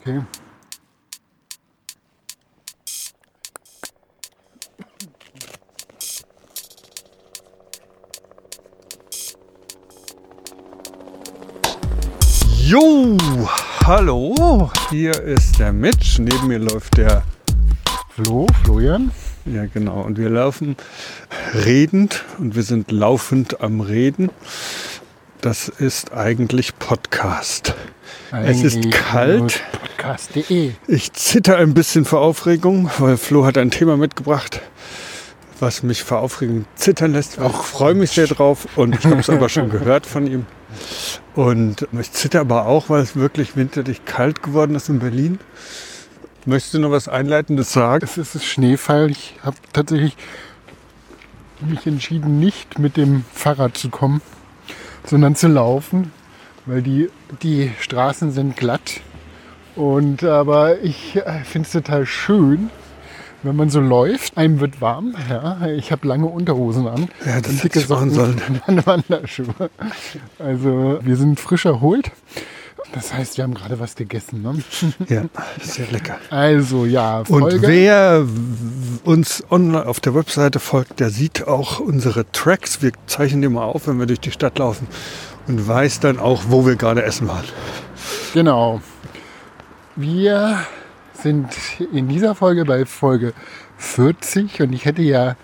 Okay. Jo, hallo, hier ist der Mitch, neben mir läuft der Flo, Florian. Ja, genau, und wir laufen redend und wir sind laufend am Reden. Das ist eigentlich Podcast. es ist kalt. Podcast.de. Ich zitter ein bisschen vor Aufregung, weil Flo hat ein Thema mitgebracht, was mich vor Aufregung zittern lässt. Auch freue mich sehr drauf und ich habe es aber schon gehört von ihm. Und ich zitter aber auch, weil es wirklich winterlich kalt geworden ist in Berlin. Möchtest du noch was Einleitendes sagen? Es ist Schneefall. Ich habe tatsächlich mich entschieden, nicht mit dem Fahrrad zu kommen, sondern zu laufen, weil die, die Straßen sind glatt. Und aber ich äh, finde es total schön, wenn man so läuft. Einem wird warm. Ja, ich habe lange Unterhosen an. Ja, das hätte ich machen sollen. und Wanderschuhe. Also wir sind frisch erholt. Das heißt, wir haben gerade was gegessen. Ne? Ja, sehr lecker. Also ja, Folge. Und wer uns online auf der Webseite folgt, der sieht auch unsere Tracks. Wir zeichnen die mal auf, wenn wir durch die Stadt laufen und weiß dann auch, wo wir gerade essen waren. Genau. Wir sind in dieser Folge bei Folge 40 und ich hätte ja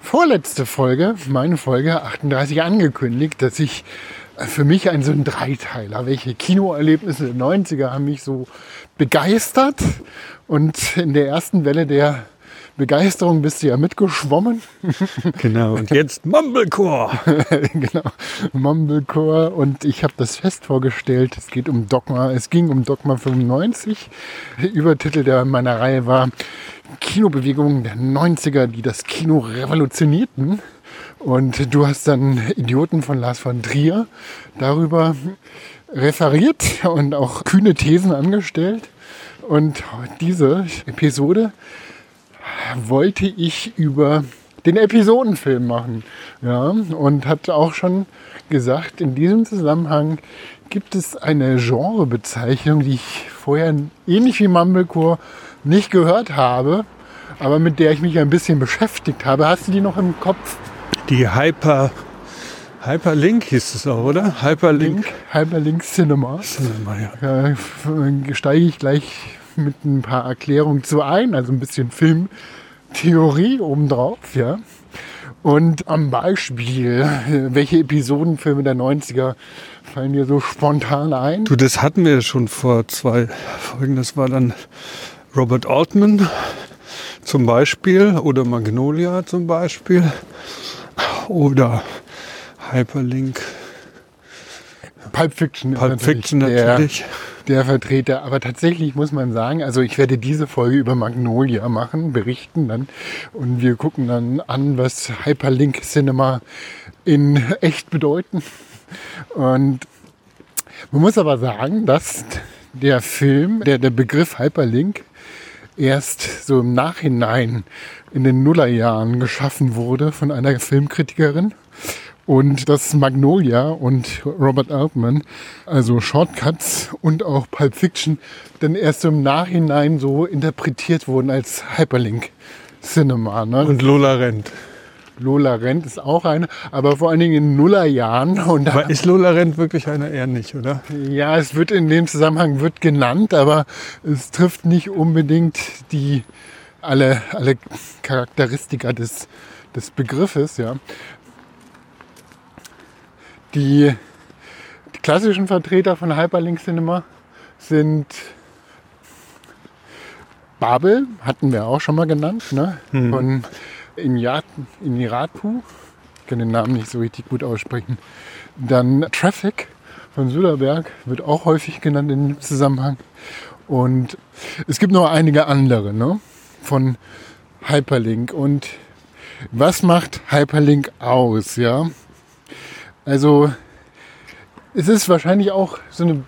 vorletzte Folge, meine Folge 38 angekündigt, dass ich für mich ein so ein Dreiteiler, welche Kinoerlebnisse der 90er haben mich so begeistert und in der ersten Welle der Begeisterung bist du ja mitgeschwommen. Genau, und jetzt Mumblecore. genau, Mumblecore. Und ich habe das Fest vorgestellt. Es geht um Dogma. Es ging um Dogma 95. Der Übertitel der meiner Reihe war Kinobewegungen der 90er, die das Kino revolutionierten. Und du hast dann Idioten von Lars von Trier darüber referiert und auch kühne Thesen angestellt. Und diese Episode wollte ich über den Episodenfilm machen. Ja, und hat auch schon gesagt, in diesem Zusammenhang gibt es eine Genrebezeichnung, die ich vorher ähnlich wie Mumblecore nicht gehört habe, aber mit der ich mich ein bisschen beschäftigt habe. Hast du die noch im Kopf? Die Hyper. Hyperlink hieß es auch, oder? Hyperlink. Hyperlink Cinema. Cinema ja. Da steige ich gleich mit ein paar Erklärungen zu ein, also ein bisschen Filmtheorie obendrauf, ja. Und am Beispiel, welche Episodenfilme der 90er fallen dir so spontan ein? Du, das hatten wir schon vor zwei Folgen. Das war dann Robert Altman zum Beispiel oder Magnolia zum Beispiel oder Hyperlink. Pulp Fiction. Pulp Fiction natürlich. Der, der Vertreter. Aber tatsächlich muss man sagen, also ich werde diese Folge über Magnolia machen, berichten dann. Und wir gucken dann an, was Hyperlink Cinema in echt bedeuten. Und man muss aber sagen, dass der Film, der, der Begriff Hyperlink erst so im Nachhinein in den Nullerjahren geschaffen wurde von einer Filmkritikerin und dass Magnolia und Robert Altman, also Shortcuts und auch Pulp Fiction, dann erst im Nachhinein so interpretiert wurden als Hyperlink Cinema. Ne? Und Lola Rent. Lola Rent ist auch eine, aber vor allen Dingen in Nullerjahren. Und aber ist Lola Rent wirklich eine? Eher nicht, oder? Ja, es wird in dem Zusammenhang wird genannt, aber es trifft nicht unbedingt die alle, alle Charakteristika des, des Begriffes. Ja. Die, die klassischen Vertreter von Hyperlink Cinema sind Babel, hatten wir auch schon mal genannt, ne? Mhm. von Iniratu. Ich kann den Namen nicht so richtig gut aussprechen. Dann Traffic von Süderberg wird auch häufig genannt in dem Zusammenhang. Und es gibt noch einige andere ne? von Hyperlink. Und was macht Hyperlink aus? Ja? Also es ist wahrscheinlich auch so eine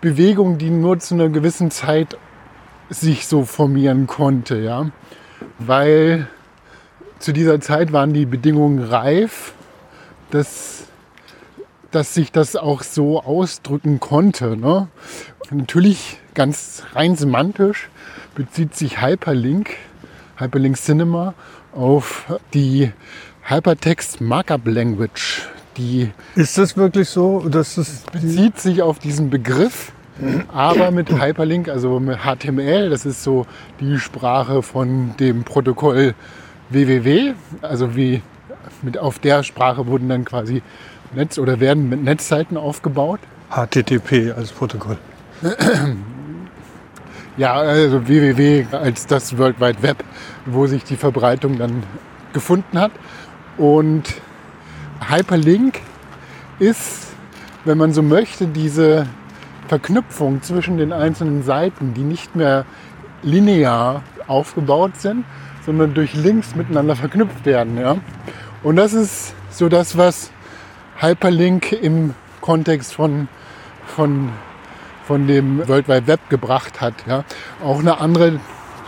Bewegung, die nur zu einer gewissen Zeit sich so formieren konnte, ja, weil zu dieser Zeit waren die Bedingungen reif, dass, dass sich das auch so ausdrücken konnte. Ne? Natürlich ganz rein semantisch bezieht sich Hyperlink, Hyperlink Cinema auf die Hypertext Markup Language. Die Ist das wirklich so? Dass es bezieht sich auf diesen Begriff, aber mit Hyperlink, also mit HTML, das ist so die Sprache von dem Protokoll www, also wie mit auf der Sprache wurden dann quasi Netz oder werden mit Netzseiten aufgebaut. HTTP als Protokoll. Ja, also www als das World Wide Web, wo sich die Verbreitung dann gefunden hat. Und Hyperlink ist, wenn man so möchte, diese Verknüpfung zwischen den einzelnen Seiten, die nicht mehr linear aufgebaut sind, sondern durch Links miteinander verknüpft werden. Ja? Und das ist so das, was Hyperlink im Kontext von, von, von dem World Wide Web gebracht hat. Ja? Auch eine andere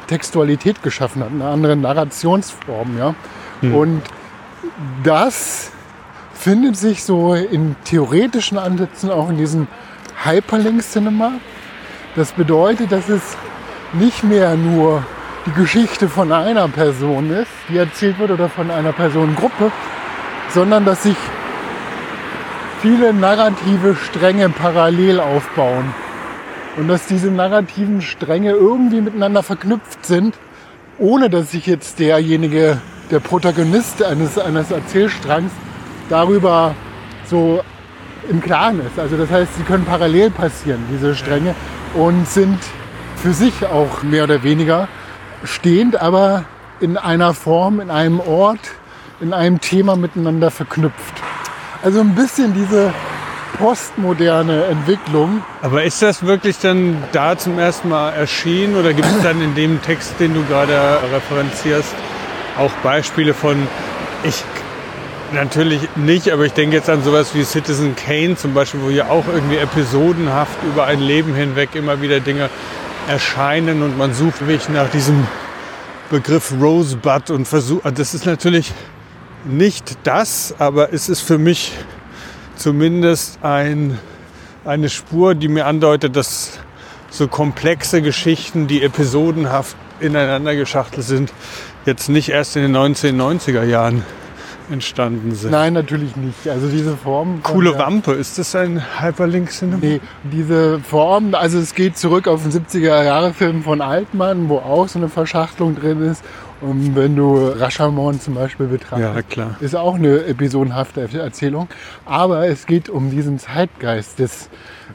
Textualität geschaffen hat, eine andere Narrationsform. Ja? Und das findet sich so in theoretischen Ansätzen auch in diesem Hyperlink-Cinema. Das bedeutet, dass es nicht mehr nur die Geschichte von einer Person ist, die erzählt wird oder von einer Personengruppe, sondern dass sich viele narrative Stränge parallel aufbauen. Und dass diese narrativen Stränge irgendwie miteinander verknüpft sind, ohne dass sich jetzt derjenige, der Protagonist eines, eines Erzählstrangs darüber so im Klaren ist. Also das heißt, sie können parallel passieren, diese Stränge, und sind für sich auch mehr oder weniger stehend, aber in einer Form, in einem Ort, in einem Thema miteinander verknüpft. Also ein bisschen diese postmoderne Entwicklung. Aber ist das wirklich dann da zum ersten Mal erschienen oder gibt es dann in dem Text, den du gerade referenzierst, auch Beispiele von, ich natürlich nicht, aber ich denke jetzt an sowas wie Citizen Kane zum Beispiel, wo ja auch irgendwie episodenhaft über ein Leben hinweg immer wieder Dinge erscheinen und man sucht mich nach diesem Begriff Rosebud und versucht, das ist natürlich nicht das, aber es ist für mich zumindest ein, eine Spur, die mir andeutet, dass so komplexe Geschichten, die episodenhaft ineinander geschachtelt sind, jetzt nicht erst in den 1990er Jahren entstanden sind. Nein, natürlich nicht. Also diese Form. Coole Wampe, ist das ein Hyperlink-Cinema? Nee, diese Form, also es geht zurück auf den 70er-Jahre-Film von Altmann, wo auch so eine Verschachtelung drin ist. Und wenn du Rashomon zum Beispiel betrachtest, Ja, klar. ist auch eine episodenhafte Erzählung. Aber es geht um diesen Zeitgeist des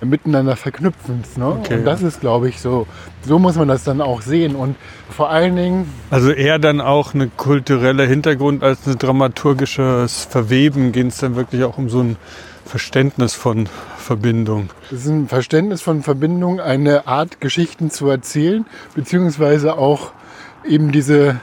Miteinander Verknüpfens. Ne? Okay, Und das ist, glaube ich, so. So muss man das dann auch sehen. Und vor allen Dingen Also eher dann auch eine kulturelle Hintergrund als ein dramaturgisches Verweben geht es dann wirklich auch um so ein Verständnis von Verbindung. Es ist ein Verständnis von Verbindung, eine Art, Geschichten zu erzählen, beziehungsweise auch eben diese,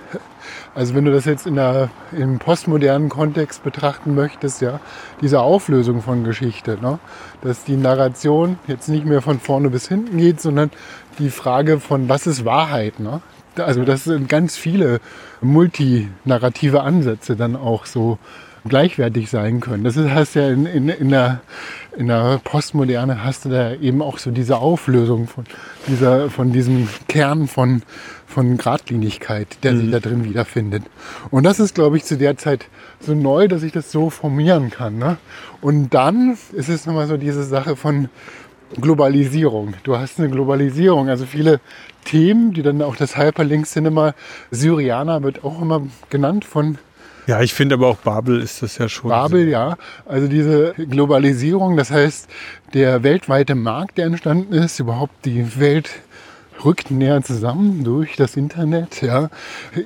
also wenn du das jetzt in der, im postmodernen Kontext betrachten möchtest, ja, diese Auflösung von Geschichte, ne? dass die Narration jetzt nicht mehr von vorne bis hinten geht, sondern die Frage von, was ist Wahrheit? Ne? Also das sind ganz viele multinarrative Ansätze dann auch so gleichwertig sein können. Das ist, hast ja in, in, in, der, in der Postmoderne hast du da eben auch so diese Auflösung von, dieser, von diesem Kern von, von Gradlinigkeit, der sich da drin wiederfindet. Und das ist, glaube ich, zu der Zeit so neu, dass ich das so formieren kann. Ne? Und dann ist es nochmal so diese Sache von Globalisierung. Du hast eine Globalisierung, also viele Themen, die dann auch das Hyperlink-Cinema, Syrianer wird auch immer genannt von Ja, ich finde aber auch Babel ist das ja schon. Babel, ja. Also diese Globalisierung, das heißt, der weltweite Markt, der entstanden ist, überhaupt die Welt rückt näher zusammen durch das Internet, ja.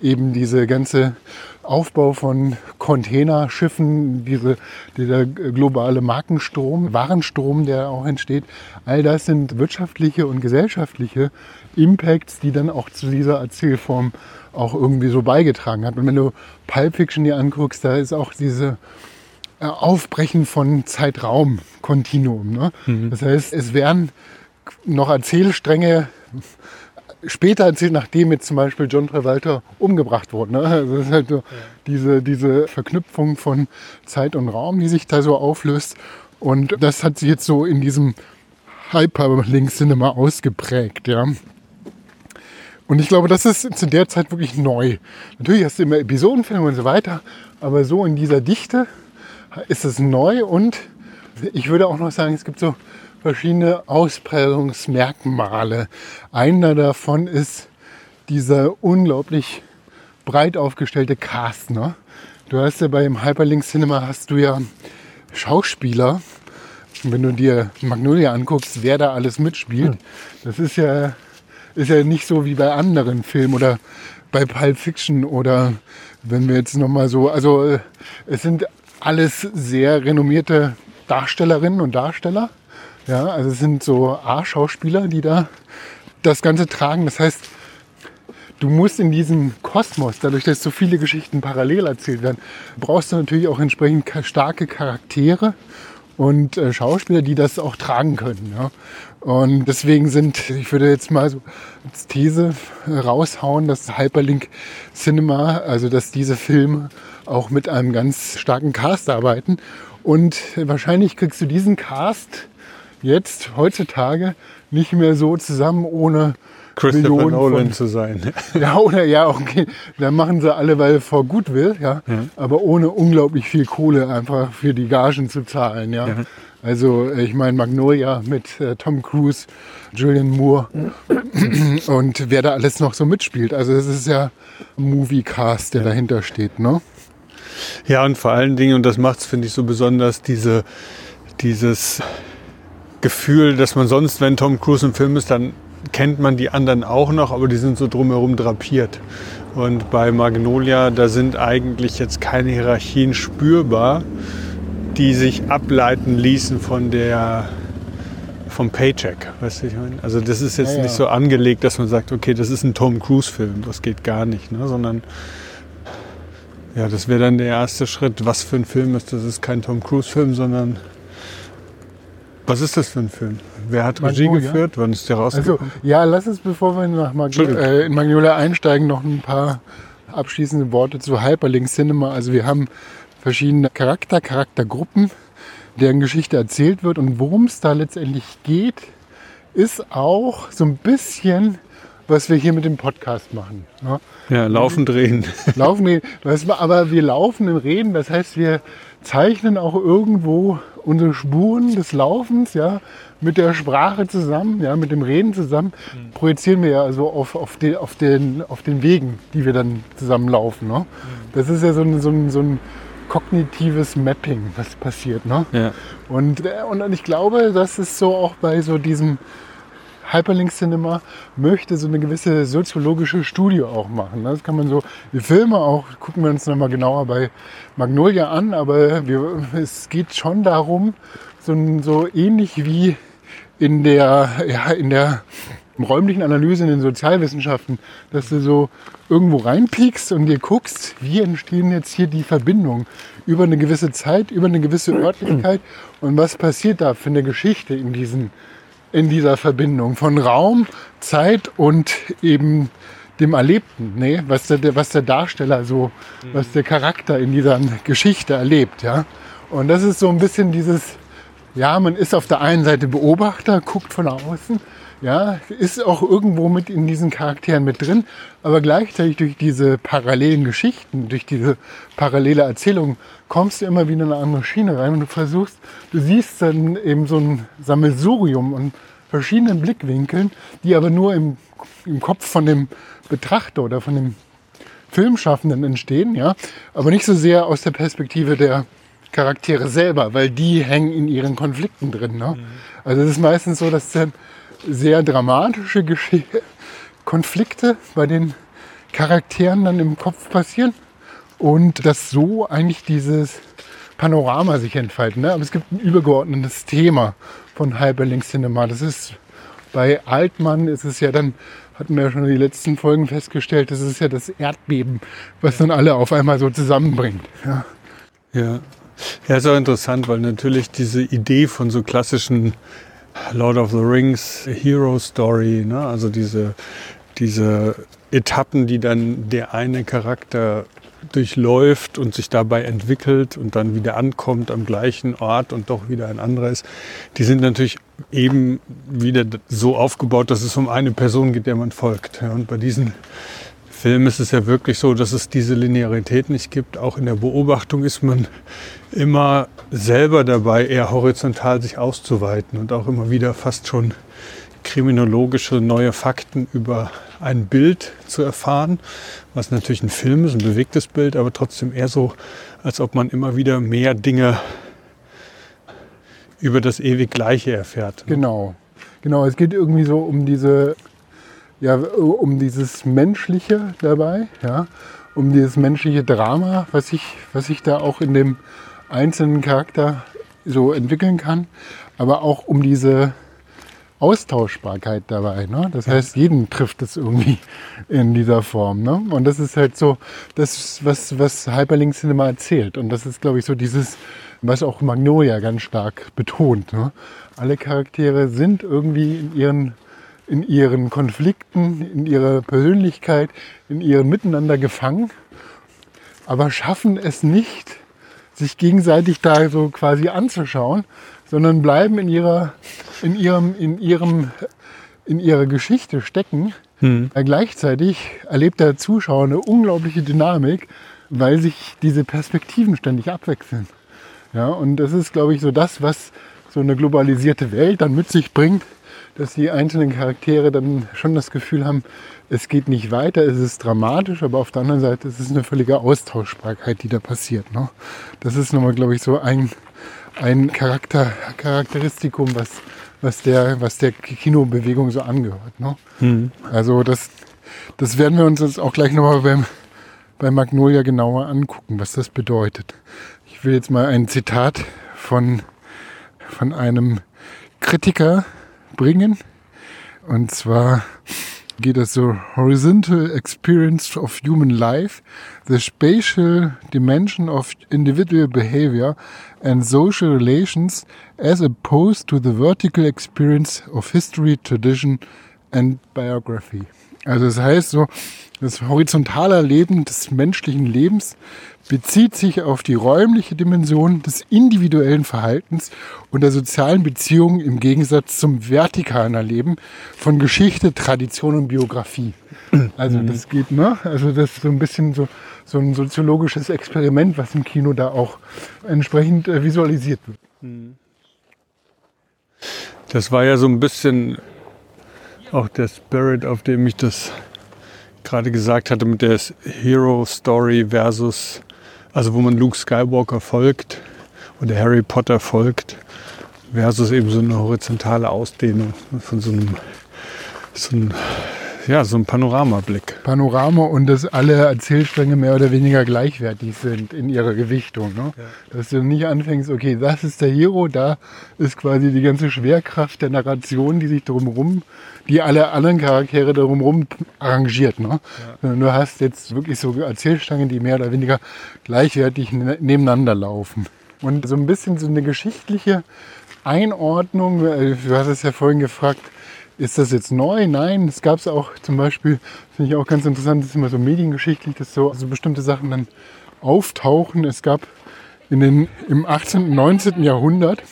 Eben diese ganze Aufbau von Containerschiffen, diese, dieser globale Markenstrom, Warenstrom, der auch entsteht, all das sind wirtschaftliche und gesellschaftliche Impacts, die dann auch zu dieser Erzählform auch irgendwie so beigetragen hat. Und wenn du Pulp Fiction dir anguckst, da ist auch diese äh, Aufbrechen von Zeitraum-Kontinuum. Ne? Das heißt, es werden noch Erzählstränge später erzählt, nachdem jetzt zum Beispiel John Travolta umgebracht wurde. Ne? Also es ist halt so diese, diese Verknüpfung von Zeit und Raum, die sich da so auflöst. Und das hat sich jetzt so in diesem Hyperlink Cinema ausgeprägt, ja. Und ich glaube, das ist zu der Zeit wirklich neu. Natürlich hast du immer Episodenfilme und so weiter, aber so in dieser Dichte ist es neu und ich würde auch noch sagen, es gibt so verschiedene Ausprägungsmerkmale. Einer davon ist dieser unglaublich breit aufgestellte Cast. Ne? Du hast ja beim Hyperlink Cinema hast du ja Schauspieler. Wenn du dir Magnolia anguckst, wer da alles mitspielt, hm. das ist ja, ist ja nicht so wie bei anderen Filmen oder bei Pulp Fiction oder wenn wir jetzt nochmal so, also äh, es sind alles sehr renommierte Darstellerinnen und Darsteller. Ja, also es sind so A-Schauspieler, die da das Ganze tragen. Das heißt, du musst in diesem Kosmos, dadurch, dass so viele Geschichten parallel erzählt werden, brauchst du natürlich auch entsprechend starke Charaktere und äh, Schauspieler, die das auch tragen können. Ja. Und deswegen sind, ich würde jetzt mal so als These raushauen, dass Hyperlink Cinema, also dass diese Filme auch mit einem ganz starken Cast arbeiten. Und wahrscheinlich kriegst du diesen Cast jetzt heutzutage nicht mehr so zusammen ohne Christopher Millionen Nolan von, zu sein. Ja, oder ja, okay. Da machen sie alle, weil vor Goodwill, ja, ja. Aber ohne unglaublich viel Kohle einfach für die Gagen zu zahlen, ja. ja. Also ich meine Magnolia mit äh, Tom Cruise, Julian Moore und wer da alles noch so mitspielt. Also es ist ja ein Movie-Cast, der dahinter steht, ne? Ja, und vor allen Dingen, und das macht es, finde ich, so besonders, diese, dieses Gefühl, dass man sonst, wenn Tom Cruise im Film ist, dann kennt man die anderen auch noch, aber die sind so drumherum drapiert. Und bei Magnolia, da sind eigentlich jetzt keine Hierarchien spürbar, die sich ableiten ließen von der vom Paycheck, weißt du, ich meine? Also das ist jetzt ja, ja. nicht so angelegt, dass man sagt, okay, das ist ein Tom Cruise Film, das geht gar nicht, ne? sondern ja, das wäre dann der erste Schritt. Was für ein Film ist das? ist kein Tom Cruise Film, sondern was ist das für ein Film? Wer hat Regie Magnolia? geführt? Wann ist der rausgekommen? Also, ja, lass uns, bevor wir nach Magno äh, in Magnolia einsteigen, noch ein paar abschließende Worte zu Hyperlink Cinema. Also wir haben verschiedene Charakter, Charaktergruppen, deren Geschichte erzählt wird. Und worum es da letztendlich geht, ist auch so ein bisschen, was wir hier mit dem Podcast machen. Ja, ja laufen, drehen. Laufen, drehen. Aber wir laufen im Reden, das heißt, wir zeichnen auch irgendwo unsere Spuren des Laufens, ja, mit der Sprache zusammen, ja, mit dem Reden zusammen, mhm. projizieren wir ja also auf, auf, den, auf, den, auf den Wegen, die wir dann zusammen laufen. Ne? Mhm. Das ist ja so ein, so, ein, so ein kognitives Mapping, was passiert. Ne? Ja. Und, äh, und ich glaube, das ist so auch bei so diesem Hyperlink Cinema möchte so eine gewisse soziologische Studie auch machen. Das kann man so, die Filme auch, gucken wir uns nochmal genauer bei Magnolia an, aber wir, es geht schon darum, so, so ähnlich wie in der, ja, in der räumlichen Analyse in den Sozialwissenschaften, dass du so irgendwo reinpiekst und dir guckst, wie entstehen jetzt hier die Verbindungen über eine gewisse Zeit, über eine gewisse Örtlichkeit und was passiert da für eine Geschichte in diesen in dieser Verbindung von Raum, Zeit und eben dem Erlebten, ne? was, der, was der Darsteller so, was der Charakter in dieser Geschichte erlebt. Ja? Und das ist so ein bisschen dieses, ja, man ist auf der einen Seite Beobachter, guckt von außen, ja, ist auch irgendwo mit in diesen Charakteren mit drin, aber gleichzeitig durch diese parallelen Geschichten, durch diese parallele Erzählung kommst du immer wieder in eine andere Schiene rein und du versuchst, du siehst dann eben so ein Sammelsurium und verschiedenen Blickwinkeln, die aber nur im, im Kopf von dem Betrachter oder von dem Filmschaffenden entstehen, ja, aber nicht so sehr aus der Perspektive der Charaktere selber, weil die hängen in ihren Konflikten drin. Ne? Mhm. Also es ist meistens so, dass dann sehr dramatische Gesch Konflikte bei den Charakteren dann im Kopf passieren und dass so eigentlich dieses Panorama sich entfaltet. Ne? Aber es gibt ein übergeordnetes Thema von Hyperlink Cinema. Das ist bei Altmann ist es ja dann, hatten wir ja schon in den letzten Folgen festgestellt, das ist ja das Erdbeben, was dann alle auf einmal so zusammenbringt. Ja. Ja, ja ist auch interessant, weil natürlich diese Idee von so klassischen Lord of the Rings Hero Story, ne? also diese, diese Etappen, die dann der eine Charakter durchläuft und sich dabei entwickelt und dann wieder ankommt am gleichen Ort und doch wieder ein anderer ist, die sind natürlich eben wieder so aufgebaut, dass es um eine Person geht, der man folgt. Und bei diesen Filmen ist es ja wirklich so, dass es diese Linearität nicht gibt. Auch in der Beobachtung ist man immer selber dabei, eher horizontal sich auszuweiten und auch immer wieder fast schon kriminologische neue Fakten über ein Bild zu erfahren, was natürlich ein Film ist, ein bewegtes Bild, aber trotzdem eher so, als ob man immer wieder mehr Dinge über das ewig Gleiche erfährt. Genau. Genau, es geht irgendwie so um diese, ja, um dieses Menschliche dabei, ja, um dieses menschliche Drama, was sich was ich da auch in dem einzelnen Charakter so entwickeln kann, aber auch um diese Austauschbarkeit dabei. Ne? Das heißt, jeden trifft es irgendwie in dieser Form. Ne? Und das ist halt so, das, was, was Hyperlink Cinema erzählt. Und das ist, glaube ich, so dieses, was auch Magnolia ganz stark betont. Ne? Alle Charaktere sind irgendwie in ihren, in ihren Konflikten, in ihrer Persönlichkeit, in ihrem Miteinander gefangen, aber schaffen es nicht, sich gegenseitig da so quasi anzuschauen, sondern bleiben in ihrer, in ihrem, in ihrem, in ihrer Geschichte stecken. Hm. Gleichzeitig erlebt der Zuschauer eine unglaubliche Dynamik, weil sich diese Perspektiven ständig abwechseln. Ja, und das ist, glaube ich, so das, was so eine globalisierte Welt dann mit sich bringt, dass die einzelnen Charaktere dann schon das Gefühl haben, es geht nicht weiter, es ist dramatisch, aber auf der anderen Seite ist es eine völlige Austauschbarkeit, die da passiert. Ne? Das ist nochmal, glaube ich, so ein, ein Charakter, Charakteristikum, was, was, der, was der Kinobewegung so angehört. Ne? Mhm. Also das, das werden wir uns jetzt auch gleich nochmal beim, bei Magnolia genauer angucken, was das bedeutet. Ich will jetzt mal ein Zitat von, von einem Kritiker bringen. Und zwar geht es so Horizontal Experience of Human Life, the Spatial Dimension of Individual Behavior and Social Relations as opposed to the Vertical Experience of History, Tradition and Biography. Also das heißt so, das horizontale Erleben des menschlichen Lebens bezieht sich auf die räumliche Dimension des individuellen Verhaltens und der sozialen Beziehungen im Gegensatz zum vertikalen Erleben von Geschichte, Tradition und Biografie. Also das mhm. geht, ne? Also das ist so ein bisschen so, so ein soziologisches Experiment, was im Kino da auch entsprechend äh, visualisiert wird. Mhm. Das war ja so ein bisschen auch der Spirit, auf dem ich das gerade gesagt hatte, mit der Hero Story versus also wo man Luke Skywalker folgt oder Harry Potter folgt, versus eben so eine horizontale Ausdehnung von so einem, so einem ja, so ein Panoramablick. Panorama und dass alle Erzählstränge mehr oder weniger gleichwertig sind in ihrer Gewichtung. Ne? Ja. Dass du nicht anfängst, okay, das ist der Hero, da ist quasi die ganze Schwerkraft der Narration, die sich drumherum, die alle anderen Charaktere drumherum arrangiert. Ne? Ja. Du hast jetzt wirklich so Erzählstränge, die mehr oder weniger gleichwertig ne-, nebeneinander laufen. Und so ein bisschen so eine geschichtliche Einordnung, äh, du hast es ja vorhin gefragt, ist das jetzt neu? Nein, es gab es auch zum Beispiel, finde ich auch ganz interessant, das ist immer so mediengeschichtlich, dass so also bestimmte Sachen dann auftauchen. Es gab in den, im 18. und 19. Jahrhundert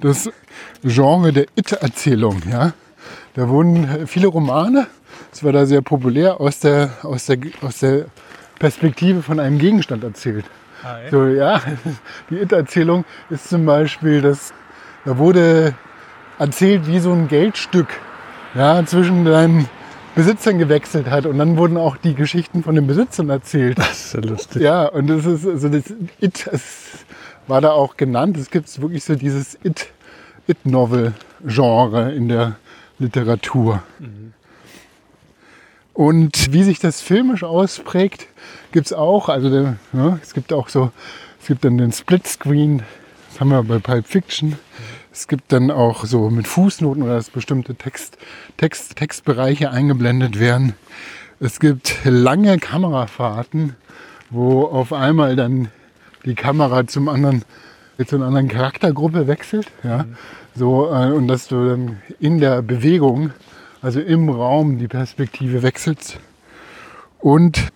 das Genre der It-Erzählung. Ja? Da wurden viele Romane, das war da sehr populär, aus der, aus der, aus der Perspektive von einem Gegenstand erzählt. Ah, so, ja, die It-Erzählung ist zum Beispiel, dass da wurde erzählt, wie so ein Geldstück ja, zwischen deinen Besitzern gewechselt hat. Und dann wurden auch die Geschichten von den Besitzern erzählt. Das ist ja lustig. Ja, und das ist also das It es war da auch genannt. Es gibt wirklich so dieses It, It-Novel-Genre in der Literatur. Mhm. Und wie sich das filmisch ausprägt, gibt es auch. Also der, ja, es gibt auch so, es gibt dann den Splitscreen, das haben wir bei Pulp Fiction. Mhm. Es gibt dann auch so mit Fußnoten oder dass bestimmte Text, Text, Textbereiche eingeblendet werden. Es gibt lange Kamerafahrten, wo auf einmal dann die Kamera zum anderen, zu einer anderen Charaktergruppe wechselt. Ja? Mhm. So, äh, und dass du dann in der Bewegung, also im Raum, die Perspektive wechselst. Und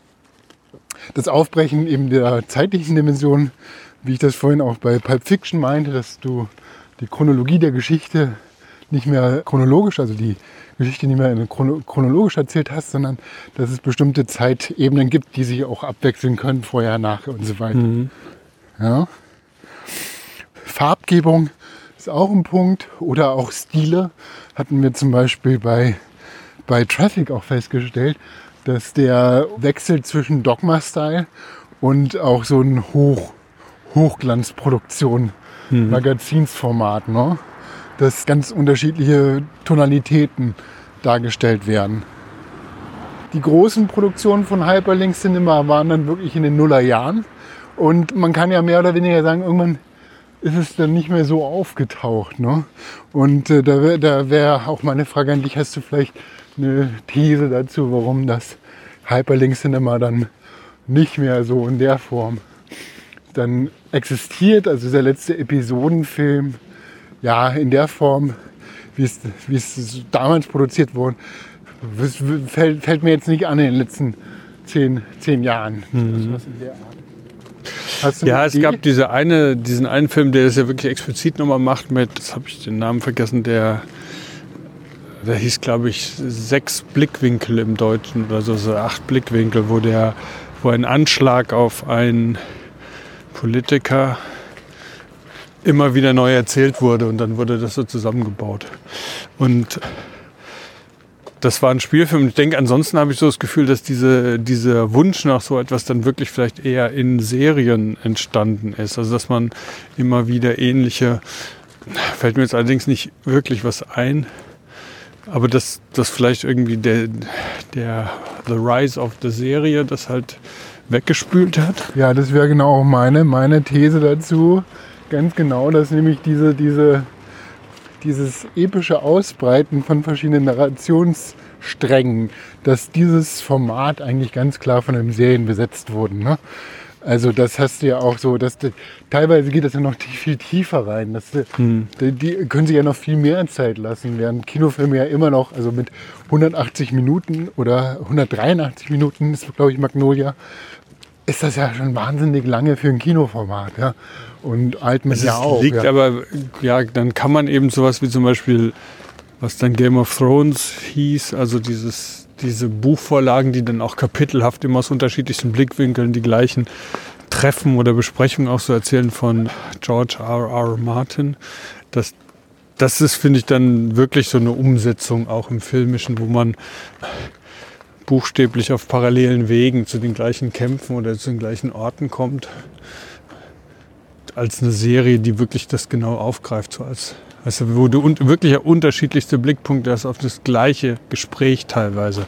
das Aufbrechen eben der zeitlichen Dimension, wie ich das vorhin auch bei Pulp Fiction meinte, dass du die Chronologie der Geschichte nicht mehr chronologisch, also die Geschichte nicht mehr chronologisch erzählt hast, sondern dass es bestimmte Zeitebenen gibt, die sich auch abwechseln können, vorher, nachher und so weiter. Mhm. Ja. Farbgebung ist auch ein Punkt oder auch Stile hatten wir zum Beispiel bei, bei Traffic auch festgestellt, dass der Wechsel zwischen Dogma-Style und auch so ein Hoch, Hochglanzproduktion, mhm. Magazinsformat, ne? dass ganz unterschiedliche Tonalitäten dargestellt werden. Die großen Produktionen von Hyperlink Cinema waren dann wirklich in den Nullerjahren. Und man kann ja mehr oder weniger sagen, irgendwann ist es dann nicht mehr so aufgetaucht. Ne? Und äh, da wäre wär auch meine Frage an dich, hast du vielleicht eine These dazu, warum das Hyperlink Cinema dann nicht mehr so in der Form dann existiert, also der letzte Episodenfilm, ja, in der Form, wie es, wie es damals produziert wurde, fällt, fällt mir jetzt nicht an in den letzten zehn, zehn Jahren. Mhm. ja, es gab diese eine, diesen einen Film, der es ja wirklich explizit nochmal macht mit, das habe ich den Namen vergessen, der, der hieß, glaube ich, sechs Blickwinkel im Deutschen oder so, so acht Blickwinkel, wo der, wo ein Anschlag auf einen Politiker immer wieder neu erzählt wurde und dann wurde das so zusammengebaut. Und das war ein Spielfilm. Ich denke, ansonsten habe ich so das Gefühl, dass diese, dieser Wunsch nach so etwas dann wirklich vielleicht eher in Serien entstanden ist. Also dass man immer wieder ähnliche, fällt mir jetzt allerdings nicht wirklich was ein, aber dass das vielleicht irgendwie der, der The Rise of the Serie das halt weggespült hat. Ja, das wäre genau auch meine, meine These dazu. Ganz genau, dass nämlich diese, diese dieses epische Ausbreiten von verschiedenen Narrationssträngen, dass dieses Format eigentlich ganz klar von den Serien besetzt wurde. Ne? Also das hast du ja auch so, dass teilweise geht das ja noch viel tiefer rein. Das, hm. die, die, können sich ja noch viel mehr Zeit lassen, während Kinofilme ja immer noch, also mit 180 Minuten oder 183 Minuten ist, glaube ich, Magnolia, ist das ja schon wahnsinnig lange für ein Kinoformat. Ja? Und Altman ja auch. Liegt ja. aber, ja, dann kann man eben sowas wie zum Beispiel, was dann Game of Thrones hieß, also dieses, diese Buchvorlagen, die dann auch kapitelhaft immer aus unterschiedlichsten Blickwinkeln die gleichen Treffen oder Besprechungen auch so erzählen von George R. R. Martin. Das, das ist, finde ich, dann wirklich so eine Umsetzung auch im Filmischen, wo man buchstäblich auf parallelen Wegen zu den gleichen Kämpfen oder zu den gleichen Orten kommt als eine Serie, die wirklich das genau aufgreift, so als, also wo du un wirklich unterschiedlichste Blickpunkte hast auf das gleiche Gespräch teilweise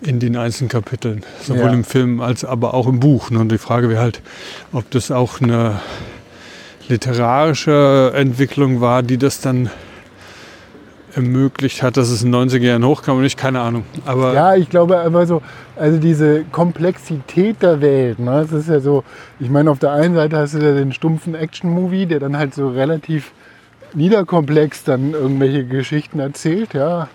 in den einzelnen Kapiteln, sowohl ja. im Film als aber auch im Buch. Und die Frage wäre halt, ob das auch eine literarische Entwicklung war, die das dann ermöglicht hat, dass es in den 90er Jahren hochkam und ich keine Ahnung. Aber ja, ich glaube einfach so, also diese Komplexität der Welt, ne, das ist ja so, ich meine, auf der einen Seite hast du ja den stumpfen Action-Movie, der dann halt so relativ niederkomplex dann irgendwelche Geschichten erzählt, ja,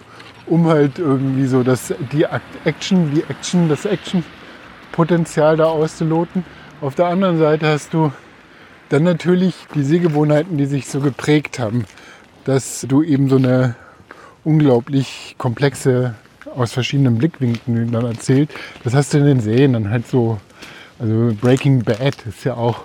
um halt irgendwie so das, die Action, die Action, das Action-Potenzial da auszuloten. Auf der anderen Seite hast du dann natürlich die Sehgewohnheiten, die sich so geprägt haben, dass du eben so eine unglaublich komplexe, aus verschiedenen Blickwinkeln dann erzählt. Das hast du in den Serien dann halt so, also Breaking Bad ist ja auch,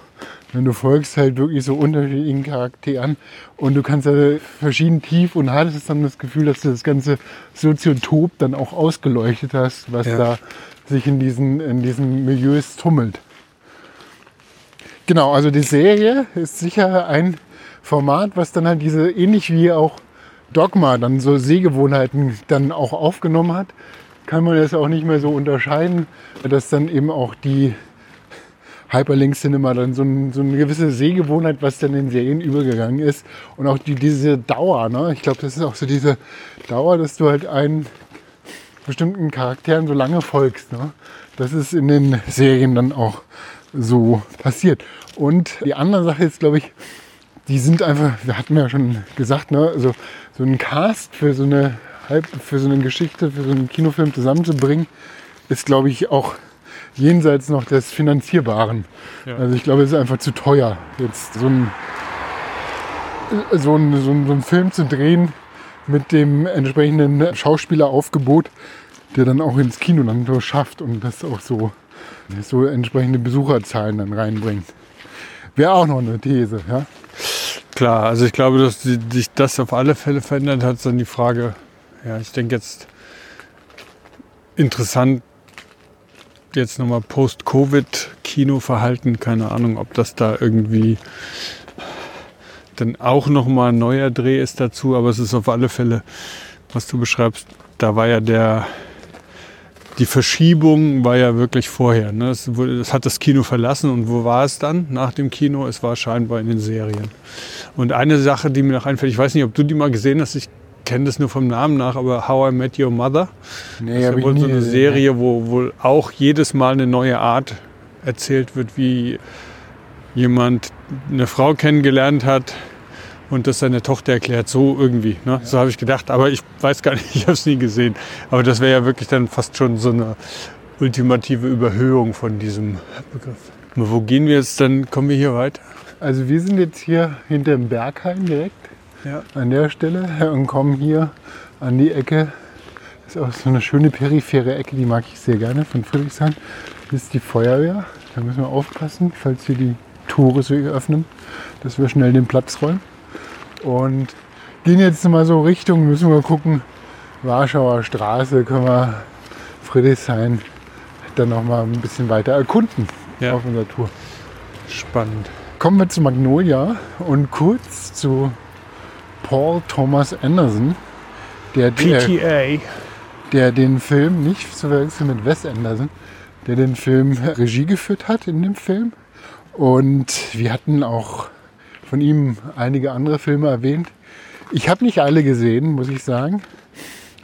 wenn du folgst halt wirklich so unterschiedlichen Charakteren und du kannst ja verschieden tief und hattest dann das Gefühl, dass du das ganze Soziotop dann auch ausgeleuchtet hast, was ja. da sich in diesen, in diesen Milieus tummelt. Genau, also die Serie ist sicher ein Format, was dann halt diese, ähnlich wie auch Dogma dann so Sehgewohnheiten dann auch aufgenommen hat, kann man das auch nicht mehr so unterscheiden, dass dann eben auch die Hyperlink Cinema dann so, ein, so, eine gewisse Sehgewohnheit, was dann in Serien übergegangen ist. Und auch die, diese Dauer, ne? ich glaube, das ist auch so diese Dauer, dass du halt einen bestimmten Charakteren so lange folgst. Ne? Das ist in den Serien dann auch so passiert. Und die andere Sache ist, glaube ich, die sind einfach, wir hatten ja schon gesagt, ne, also so einen Cast für so eine für so eine Geschichte, für so einen Kinofilm zusammenzubringen, ist, glaube ich, auch jenseits noch des Finanzierbaren. Ja. Also ich glaube, es ist einfach zu teuer, jetzt so ein, so ein, so ein, so ein Film zu drehen mit dem entsprechenden Schauspieleraufgebot, der dann auch ins Kino dann so schafft und das auch so, so entsprechende Besucherzahlen dann reinbringt. Wäre auch noch eine These, ja. Klar, also ich glaube, dass sich das auf alle Fälle verändert hat, ist dann die Frage, ja, ich denke jetzt interessant, jetzt nochmal Post-Covid-Kinoverhalten, keine Ahnung, ob das da irgendwie dann auch nochmal ein neuer Dreh ist dazu, aber es ist auf alle Fälle, was du beschreibst, da war ja der, die Verschiebung war ja wirklich vorher. Ne? Es, wurde, es hat das Kino verlassen und wo war es dann nach dem Kino? Es war scheinbar in den Serien. Und eine Sache, die mir noch einfällt, ich weiß nicht, ob du die mal gesehen hast, ich kenne das nur vom Namen nach, aber How I Met Your Mother. Nee, Das ist ja wohl so eine gesehen. Serie, wo wohl auch jedes Mal eine neue Art erzählt wird, wie jemand eine Frau kennengelernt hat und das seine Tochter erklärt, so irgendwie. Ne? So habe ich gedacht, aber ich weiß gar nicht, ich habe es nie gesehen. Aber das wäre ja wirklich dann fast schon so eine ultimative Überhöhung von diesem Begriff. Aber wo gehen wir jetzt dann? Kommen wir hier weiter? Also wir sind jetzt hier hinter dem Berghain direkt Ja. an der Stelle und kommen hier an die Ecke. Das ist auch so eine schöne periphere Ecke, die mag ich sehr gerne von Friedrichshain. Das ist die Feuerwehr. Da müssen wir aufpassen, falls hier die Tore sich öffnen, dass wir schnell den Platz räumen. Und gehen jetzt mal so Richtung, müssen wir gucken, Warschauer Straße, können wir Friedrichshain dann noch mal ein bisschen weiter erkunden Ja. auf unserer Tour. Spannend. Kommen wir zu Magnolia und kurz zu Paul Thomas Anderson, der, der, der den Film, nicht zu verwechseln mit Wes Anderson, der den Film Regie geführt hat in dem Film. Und wir hatten auch von ihm einige andere Filme erwähnt. Ich habe nicht alle gesehen, muss ich sagen.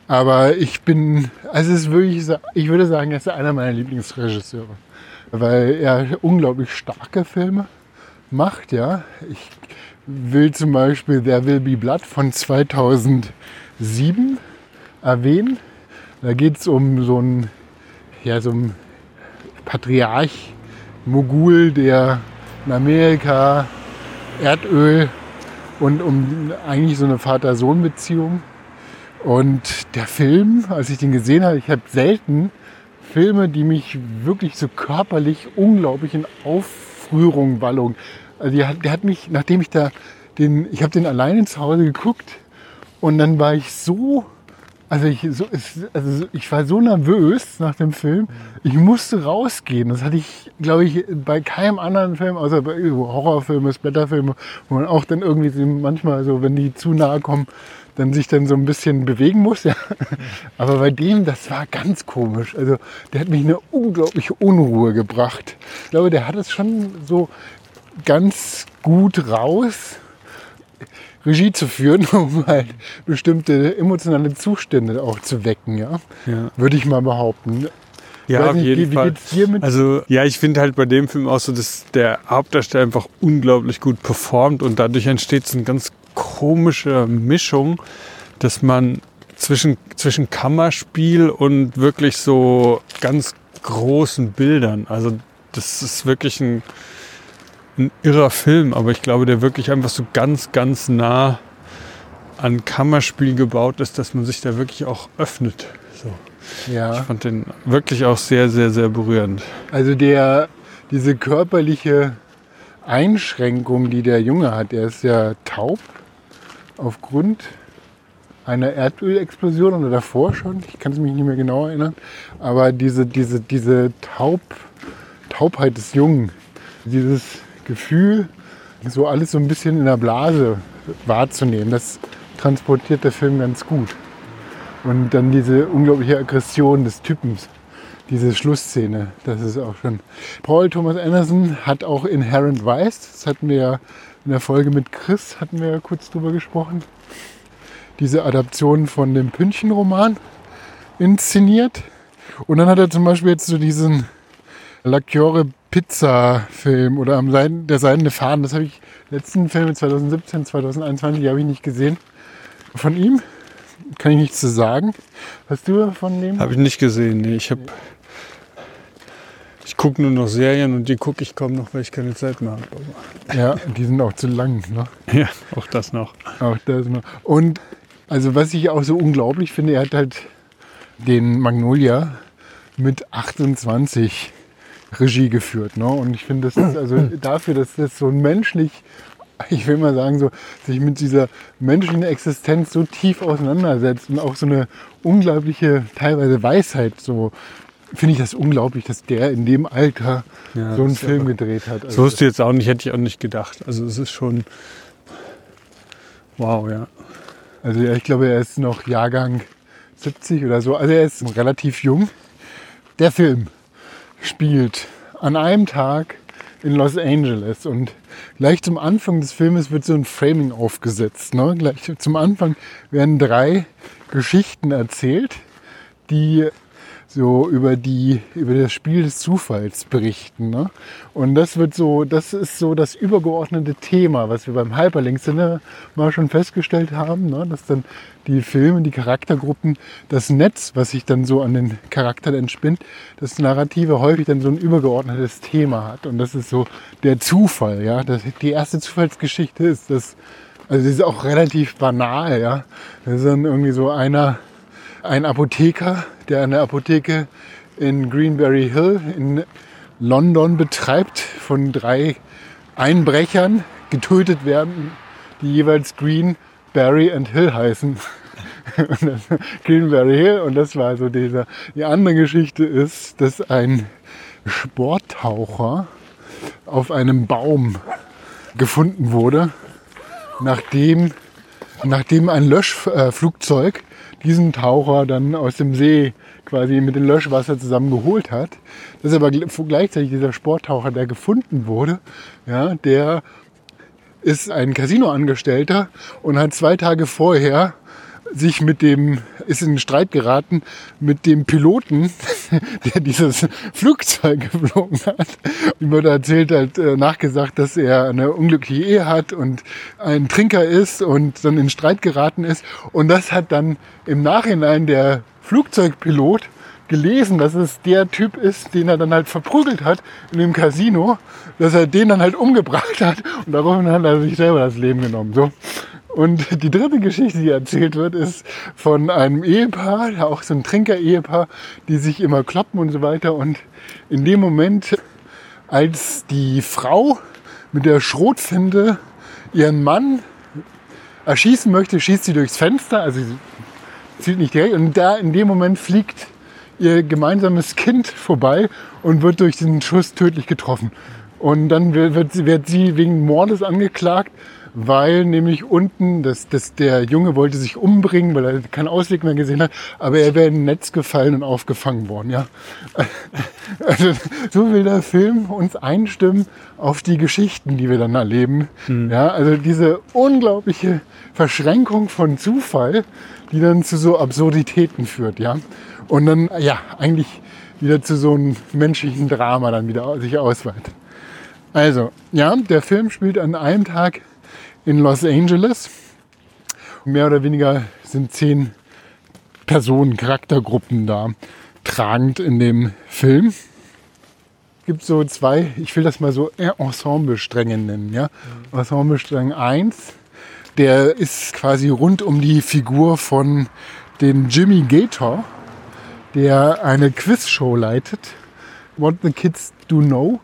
Aber ich bin, also es ist wirklich, ich würde sagen, er ist einer meiner Lieblingsregisseure. Weil er unglaublich starke Filme macht, ja. Ich will zum Beispiel There Will Be Blood von 2007 erwähnen. Da geht es um so einen, ja, so einen Patriarch, Mogul, der in Amerika Erdöl und um eigentlich so eine Vater-Sohn-Beziehung. Und der Film, als ich den gesehen habe, ich habe selten Filme, die mich wirklich so körperlich unglaublich in Aufrührung, Wallung. Also der der hat mich, nachdem ich da den, ich habe den alleine zu Hause geguckt und dann war ich so, also ich, so, es- also ich war so nervös nach dem Film, ich musste rausgehen. Das hatte ich, glaube ich, bei keinem anderen Film, außer bei so Horrorfilme, Splatterfilme, wo man auch dann irgendwie manchmal so, wenn die zu nahe kommen, dann sich dann so ein bisschen bewegen muss. Ja. Aber bei dem, das war ganz komisch. Also der hat mich in eine unglaubliche Unruhe gebracht. Ich glaube, der hat es schon so ganz gut raus, Regie zu führen, um halt bestimmte emotionale Zustände auch zu wecken, ja. Ja. Würde ich mal behaupten. Ja, auf nicht, jeden wie, wie Fall. geht's dir mit? Also ja, ich finde halt bei dem Film auch so, dass der Hauptdarsteller einfach unglaublich gut performt und dadurch entsteht so eine ganz komische Mischung, dass man zwischen, zwischen Kammerspiel und wirklich so ganz großen Bildern, also das ist wirklich ein, ein irrer Film, aber ich glaube, der wirklich einfach so ganz, ganz nah an Kammerspiel gebaut ist, dass man sich da wirklich auch öffnet. So. Ich ja. fand den wirklich auch sehr, sehr, sehr berührend. Also der, diese körperliche Einschränkung, die der Junge hat, er ist ja taub aufgrund einer Erdölexplosion oder davor schon, ich kann es mich nicht mehr genau erinnern, aber diese, diese, diese Taub, Taubheit des Jungen, dieses Gefühl, so alles so ein bisschen in der Blase wahrzunehmen, das transportiert der Film ganz gut. Und dann diese unglaubliche Aggression des Typens, diese Schlussszene, das ist auch schon. Paul Thomas Anderson hat auch Inherent Vice, das hatten wir ja in der Folge mit Chris, hatten wir ja kurz drüber gesprochen. Diese Adaption von dem Pünchen-Roman inszeniert. Und dann hat er zum Beispiel jetzt so diesen Lacchiore Pizza Film oder am Seiden, der Seidene Faden, das habe ich letzten Film 2017, 2021, die habe ich nicht gesehen. Von ihm kann ich nichts zu sagen. Hast du von dem? Habe ich nicht gesehen. Nee, ich habe Ich gucke nur noch Serien und die gucke ich kaum noch, weil ich keine Zeit mehr habe. Ja, die sind auch zu lang. Ne? Ja, auch das noch. Auch das noch. Und also was ich auch so unglaublich finde, er hat halt den Magnolia mit 28 Regie geführt. Ne? Und ich finde, das ist also dafür, dass das so ein menschlich, ich will mal sagen, so, sich mit dieser menschlichen Existenz so tief auseinandersetzt und auch so eine unglaubliche, teilweise Weisheit so finde ich das unglaublich, dass der in dem Alter ja, so einen Film gedreht hat. Also so wusste jetzt auch nicht, hätte ich auch nicht gedacht. Also es ist schon wow, ja. Also ja, ich glaube, er ist noch Jahrgang 70 oder so. Also er ist relativ jung. Der Film spielt an einem Tag in Los Angeles und gleich zum Anfang des Filmes wird so ein Framing aufgesetzt. Ne? Gleich zum Anfang werden drei Geschichten erzählt, die so über die über das Spiel des Zufalls berichten. Ne? Und das wird so, das ist so das übergeordnete Thema, was wir beim Hyperlink Cinema mal schon festgestellt haben, ne? dass dann die Filme, die Charaktergruppen, das Netz, was sich dann so an den Charakteren entspinnt, das Narrative häufig dann so ein übergeordnetes Thema hat. Und das ist so der Zufall. Ja? Das, die erste Zufallsgeschichte ist das, also das ist auch relativ banal. Ja? Das ist dann irgendwie so einer, ein Apotheker, der eine Apotheke in Greenberry Hill in London betreibt, von drei Einbrechern getötet werden, die jeweils Green, Barry und Hill heißen. Greenberry Hill und das war so dieser. Die andere Geschichte ist, dass ein Sporttaucher auf einem Baum gefunden wurde, nachdem, nachdem ein Löschflugzeug diesen Taucher dann aus dem See quasi mit dem Löschwasser zusammen geholt hat. Das ist aber gleichzeitig dieser Sporttaucher, der gefunden wurde, ja, der ist ein Casinoangestellter und hat zwei Tage vorher sich mit dem, ist in Streit geraten mit dem Piloten, der dieses Flugzeug geflogen hat. Ihm wurde erzählt, halt nachgesagt, dass er eine unglückliche Ehe hat und ein Trinker ist und dann in Streit geraten ist. Und das hat dann im Nachhinein der Flugzeugpilot gelesen, dass es der Typ ist, den er dann halt verprügelt hat in dem Casino, dass er den dann halt umgebracht hat und daraufhin hat er sich selber das Leben genommen. So. Und die dritte Geschichte, die erzählt wird, ist von einem Ehepaar, auch so ein Trinker-Ehepaar, die sich immer kloppen und so weiter. Und in dem Moment, als die Frau mit der Schrotfinde ihren Mann erschießen möchte, schießt sie durchs Fenster, also sie zielt nicht direkt. Und da in dem Moment fliegt ihr gemeinsames Kind vorbei und wird durch den Schuss tödlich getroffen. Und dann wird, wird sie wegen Mordes angeklagt weil nämlich unten das, das, der Junge wollte sich umbringen, weil er keinen Ausweg mehr gesehen hat, aber er wäre in ein Netz gefallen und aufgefangen worden. Ja. Also, so will der Film uns einstimmen auf die Geschichten, die wir dann erleben. Mhm. Ja, also diese unglaubliche Verschränkung von Zufall, die dann zu so Absurditäten führt. Ja. Und dann, ja, eigentlich wieder zu so einem menschlichen Drama dann wieder sich ausweitet. Also, ja, der Film spielt an einem Tag in Los Angeles. Mehr oder weniger sind zehn Personen, Charaktergruppen da tragend in dem Film. Es gibt so zwei, ich will das mal so Ensemble-Stränge nennen. Ja? Mhm. Ensemble-Strang 1, der ist quasi rund um die Figur von dem Jimmy Gator, der eine Quizshow leitet. What the Kids Do Know.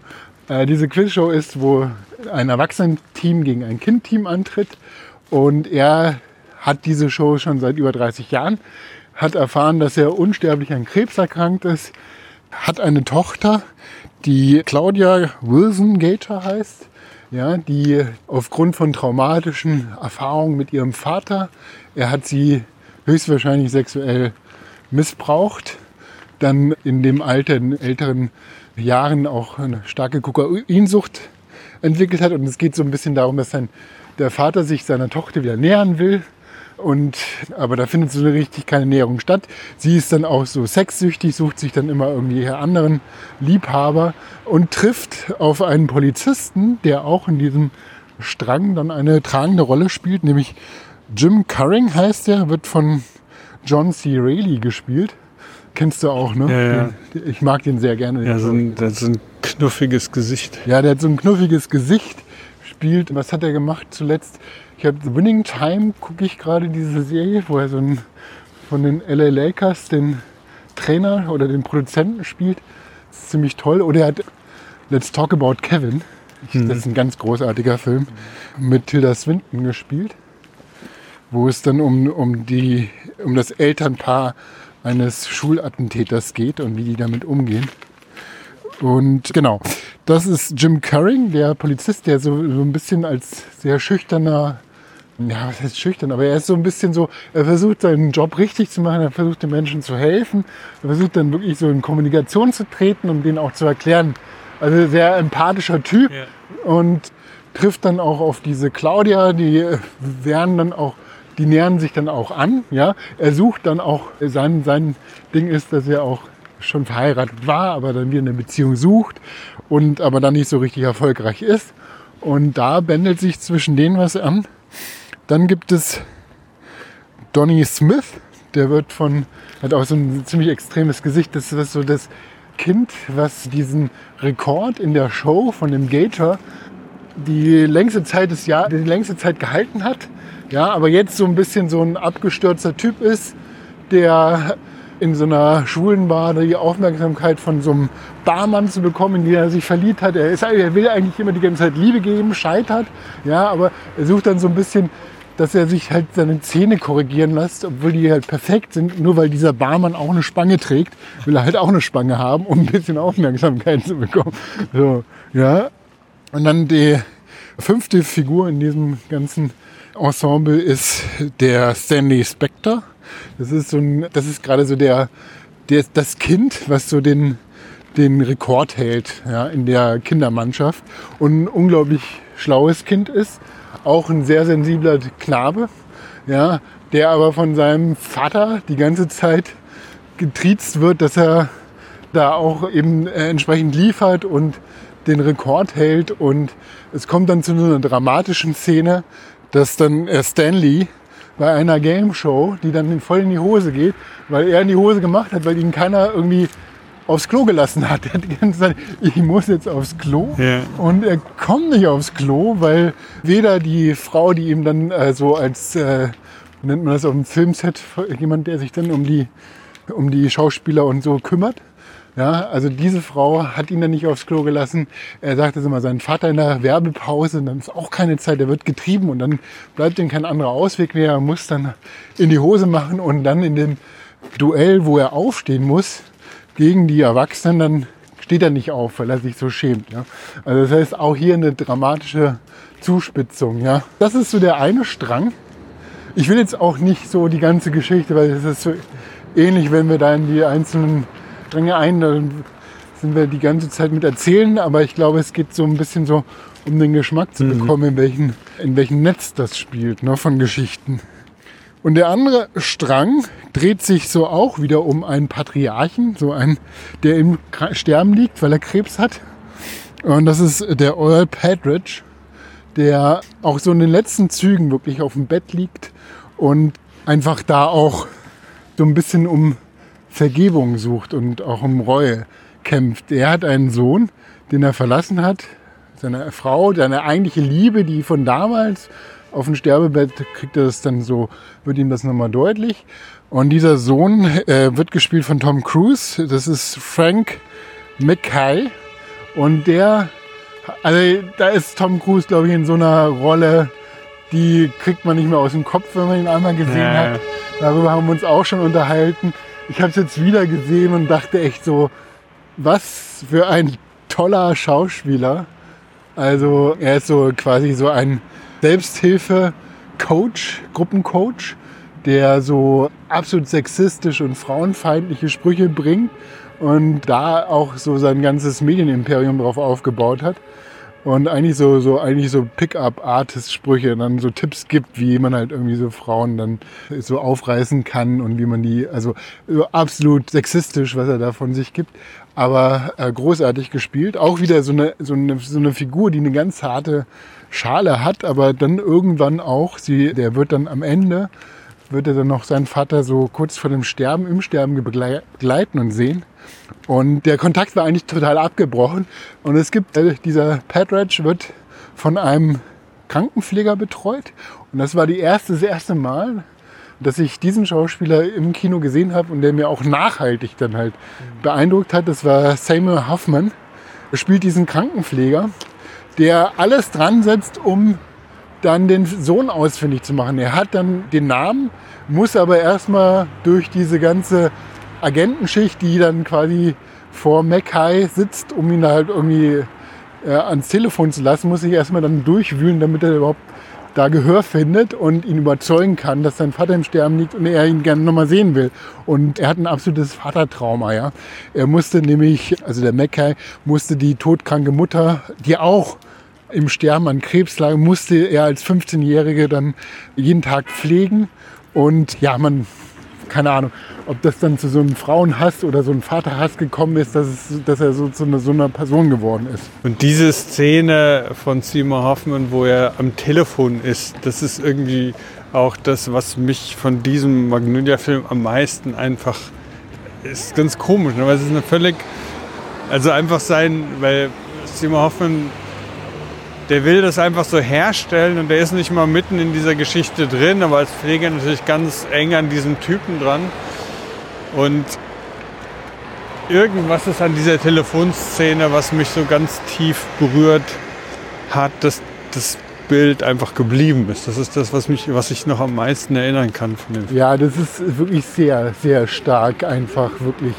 Äh, diese Quizshow ist, wo ein Erwachsenenteam gegen ein Kindteam antritt. Und er hat diese Show schon seit über 30 Jahren, hat erfahren, dass er unsterblich an Krebs erkrankt ist, hat eine Tochter, die Claudia Wilson Gator heißt, ja, die aufgrund von traumatischen Erfahrungen mit ihrem Vater, er hat sie höchstwahrscheinlich sexuell missbraucht, dann in dem Alter, in älteren Jahren auch eine starke Kokainsucht entwickelt hat. Und es geht so ein bisschen darum, dass sein, der Vater sich seiner Tochter wieder nähern will. Und, aber da findet so richtig keine Näherung statt. Sie ist dann auch so sexsüchtig, sucht sich dann immer irgendwie anderen Liebhaber und trifft auf einen Polizisten, der auch in diesem Strang dann eine tragende Rolle spielt, nämlich Jim Curring heißt er, wird von John C. Reilly gespielt. Kennst du auch, ne? Ja, ja. Ich mag den sehr gerne. Ja, so ein, das ist ein knuffiges Gesicht. Ja, der hat so ein knuffiges Gesicht, spielt. Was hat er gemacht zuletzt? Ich habe The Winning Time, gucke ich gerade diese Serie, wo er so einen, von den LA Lakers den Trainer oder den Produzenten spielt. Das ist ziemlich toll. Oder er hat Let's Talk About Kevin. Ich, Das ist ein ganz großartiger Film. Mit Tilda Swinton gespielt. Wo es dann um, um, die, um das Elternpaar eines Schulattentäters geht und wie die damit umgehen. Und genau, das ist Jim Curring, der Polizist, der so, so ein bisschen als sehr schüchterner, ja, was heißt schüchtern, aber er ist so ein bisschen so, er versucht seinen Job richtig zu machen, er versucht den Menschen zu helfen, er versucht dann wirklich so in Kommunikation zu treten, um denen auch zu erklären. Also sehr empathischer Typ und trifft dann auch auf diese Claudia, die äh, werden dann auch, die nähern sich dann auch an, ja. Er sucht dann auch, sein, sein Ding ist, dass er auch schon verheiratet war, aber dann wieder eine Beziehung sucht und aber dann nicht so richtig erfolgreich ist. Und da bändelt sich zwischen denen was an. Dann gibt es Donny Smith, der wird von, hat auch so ein ziemlich extremes Gesicht. Das ist so das Kind, was diesen Rekord in der Show von dem Gator die längste Zeit des Jahr, die längste Zeit gehalten hat. Ja, aber jetzt so ein bisschen so ein abgestürzter Typ ist, der in so einer schwulen Bar die Aufmerksamkeit von so einem Barmann zu bekommen, in die er sich verliebt hat. Er, ist, er will eigentlich immer die ganze Zeit Liebe geben, scheitert. Ja, aber er sucht dann so ein bisschen, dass er sich halt seine Zähne korrigieren lässt, obwohl die halt perfekt sind. Nur weil dieser Barmann auch eine Spange trägt, will er halt auch eine Spange haben, um ein bisschen Aufmerksamkeit zu bekommen. So, ja. Und dann die fünfte Figur in diesem ganzen Ensemble ist der Stanley Spector. Das ist so ein, das ist gerade so der, der, das Kind, was so den, den Rekord hält ja, in der Kindermannschaft und ein unglaublich schlaues Kind ist. Auch ein sehr sensibler Knabe, ja, der aber von seinem Vater die ganze Zeit getriezt wird, dass er da auch eben äh, entsprechend liefert und den Rekord hält. Und es kommt dann zu einer dramatischen Szene, dass dann äh, Stanley bei einer Game Show, die dann voll in die Hose geht, weil er in die Hose gemacht hat, weil ihn keiner irgendwie aufs Klo gelassen hat. Er hat die ganze Zeit, ich muss jetzt aufs Klo. Ja. Und er kommt nicht aufs Klo, weil weder die Frau, die ihm dann äh, so als, äh, wie nennt man das auf dem Filmset, jemand, der sich dann um die, um die Schauspieler und so kümmert. Ja, also diese Frau hat ihn dann nicht aufs Klo gelassen. Er sagte immer, sein Vater in der Werbepause, dann ist auch keine Zeit, der wird getrieben und dann bleibt ihm kein anderer Ausweg mehr. Er muss dann in die Hose machen und dann in dem Duell, wo er aufstehen muss, gegen die Erwachsenen, dann steht er nicht auf, weil er sich so schämt. Ja? Also das heißt auch hier eine dramatische Zuspitzung. Ja? Das ist so der eine Strang. Ich will jetzt auch nicht so die ganze Geschichte, weil es ist so ähnlich, wenn wir da in die einzelnen Stränge ein, dann sind wir die ganze Zeit mit erzählen, aber ich glaube, es geht so ein bisschen so um den Geschmack zu bekommen, in welchem, in welchem Netz das spielt, ne, von Geschichten. Und der andere Strang dreht sich so auch wieder um einen Patriarchen, so einen, der im Sterben liegt, weil er Krebs hat. Und das ist der Earl Padridge, der auch so in den letzten Zügen wirklich auf dem Bett liegt und einfach da auch so ein bisschen um Vergebung sucht und auch um Reue kämpft. Er hat einen Sohn, den er verlassen hat, seine Frau, seine eigentliche Liebe, die von damals auf dem Sterbebett kriegt er das dann so, wird ihm das nochmal deutlich. Und dieser Sohn äh, wird gespielt von Tom Cruise. Das ist Frank Mackay. Und der, also da ist Tom Cruise, glaube ich, in so einer Rolle, die kriegt man nicht mehr aus dem Kopf, wenn man ihn einmal gesehen Ja. hat. Darüber haben wir uns auch schon unterhalten. Ich habe es jetzt wieder gesehen und dachte echt so, was für ein toller Schauspieler. Also er ist so quasi so ein Selbsthilfe-Coach, Gruppencoach, der so absolut sexistisch und frauenfeindliche Sprüche bringt und da auch so sein ganzes Medienimperium drauf aufgebaut hat. Und eigentlich so, so, eigentlich so Pick-up-Artist-Sprüche, dann so Tipps gibt, wie man halt irgendwie so Frauen dann so aufreißen kann und wie man die, also so absolut sexistisch, was er da von sich gibt, aber äh, großartig gespielt. Auch wieder so eine, so, eine, so eine Figur, die eine ganz harte Schale hat, aber dann irgendwann auch, sie, der wird dann am Ende wird er dann noch seinen Vater so kurz vor dem Sterben, im Sterben begleiten und sehen. Und der Kontakt war eigentlich total abgebrochen. Und es gibt, äh, dieser Patridge wird von einem Krankenpfleger betreut. Und das war die erste, das erste Mal, dass ich diesen Schauspieler im Kino gesehen habe und der mir auch nachhaltig dann halt beeindruckt hat. Das war Samuel Huffman. Er spielt diesen Krankenpfleger, der alles dran setzt, um dann den Sohn ausfindig zu machen. Er hat dann den Namen, muss aber erstmal durch diese ganze Agentenschicht, die dann quasi vor Mackay sitzt, um ihn halt irgendwie äh, ans Telefon zu lassen, muss ich erstmal dann durchwühlen, damit er überhaupt da Gehör findet und ihn überzeugen kann, dass sein Vater im Sterben liegt und er ihn gerne nochmal sehen will. Und er hat ein absolutes Vatertrauma, ja. Er musste nämlich, also der Mackay musste die todkranke Mutter, die auch im Sterben an Krebs lag, musste er als 15-Jährige dann jeden Tag pflegen. Und ja, man, keine Ahnung, ob das dann zu so einem Frauenhass oder so einem Vaterhass gekommen ist, dass, es, dass er so zu einer, so einer Person geworden ist. Und diese Szene von Seymour Hoffman, wo er am Telefon ist, das ist irgendwie auch das, was mich von diesem Magnolia-Film am meisten einfach ist ganz komisch, ne? weil es ist eine völlig, also einfach sein, weil Seymour Hoffman der will das einfach so herstellen und der ist nicht mal mitten in dieser Geschichte drin, aber als Pfleger natürlich ganz eng an diesem Typen dran. Und irgendwas ist an dieser Telefonszene, was mich so ganz tief berührt hat, dass das Bild einfach geblieben ist. Das ist das, was, mich, was ich noch am meisten erinnern kann von dem. Ja, das ist wirklich sehr, sehr stark einfach, wirklich.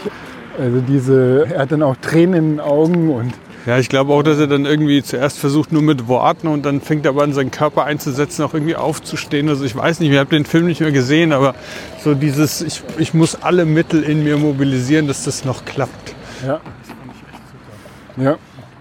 Also diese, er hat dann auch Tränen in den Augen und ja, ich glaube auch, dass er dann irgendwie zuerst versucht nur mit Worten und dann fängt er aber an, seinen Körper einzusetzen, auch irgendwie aufzustehen. Also ich weiß nicht, ich habe den Film nicht mehr gesehen, aber so dieses, ich, ich muss alle Mittel in mir mobilisieren, dass das noch klappt. Ja, das fand ich echt super. Ja.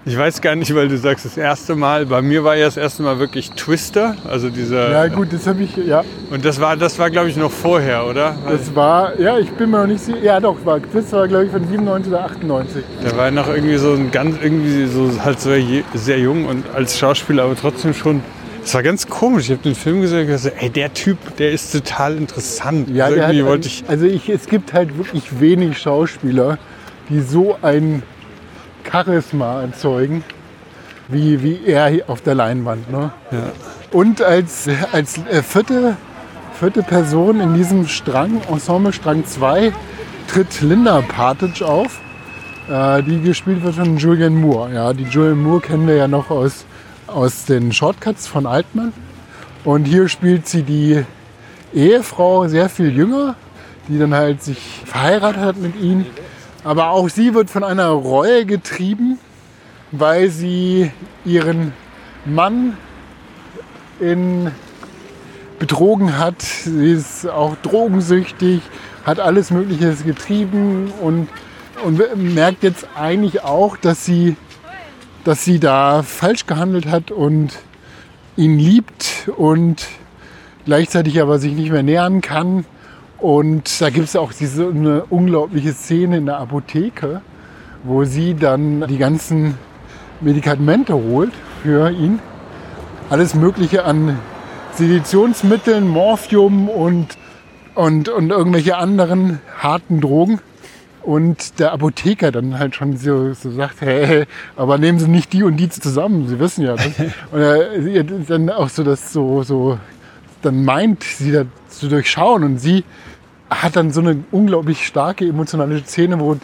Ich weiß gar nicht, weil du sagst, das erste Mal, bei mir war ja das erste Mal wirklich Twister, also dieser. Ja, gut, das habe ich, ja. Und das war, das war glaube ich, noch vorher, oder? Das war, ja, ich bin mir noch nicht sicher. Ja, doch, war, Twister war, glaube ich, von 97 oder 98. Der war noch irgendwie so ein ganz, irgendwie so halt so sehr jung und als Schauspieler, aber trotzdem schon das war ganz komisch. Ich habe den Film gesehen und gesagt, ey, der Typ, der ist total interessant. Ja, also, irgendwie wollte ich also ich, es gibt halt wirklich wenig Schauspieler, die so ein Charisma erzeugen, wie, wie er auf der Leinwand. Ne? Ja. Und als, als äh, vierte, vierte Person in diesem Strang, Ensemble Strang 2, tritt Linda Partridge auf, äh, die gespielt wird von Julian Moore. Ja, die Julian Moore kennen wir ja noch aus, aus den Shortcuts von Altman. Und hier spielt sie die Ehefrau sehr viel jünger, die dann halt sich verheiratet hat mit ihm aber auch sie wird von einer Reue getrieben, weil sie ihren Mann in betrogen hat. Sie ist auch drogensüchtig, hat alles Mögliche getrieben und, und merkt jetzt eigentlich auch, dass sie, dass sie da falsch gehandelt hat und ihn liebt und gleichzeitig aber sich nicht mehr nähern kann und da gibt es auch diese eine unglaubliche Szene in der Apotheke, wo sie dann die ganzen Medikamente holt für ihn. Alles Mögliche an Seditionsmitteln, Morphium und, und, und irgendwelche anderen harten Drogen. Und der Apotheker dann halt schon so, so sagt, hey, aber nehmen Sie nicht die und die zusammen, Sie wissen ja. Das. Und er dann auch so das so, so dann meint, sie da zu durchschauen und sie hat dann so eine unglaublich starke emotionale Szene, wo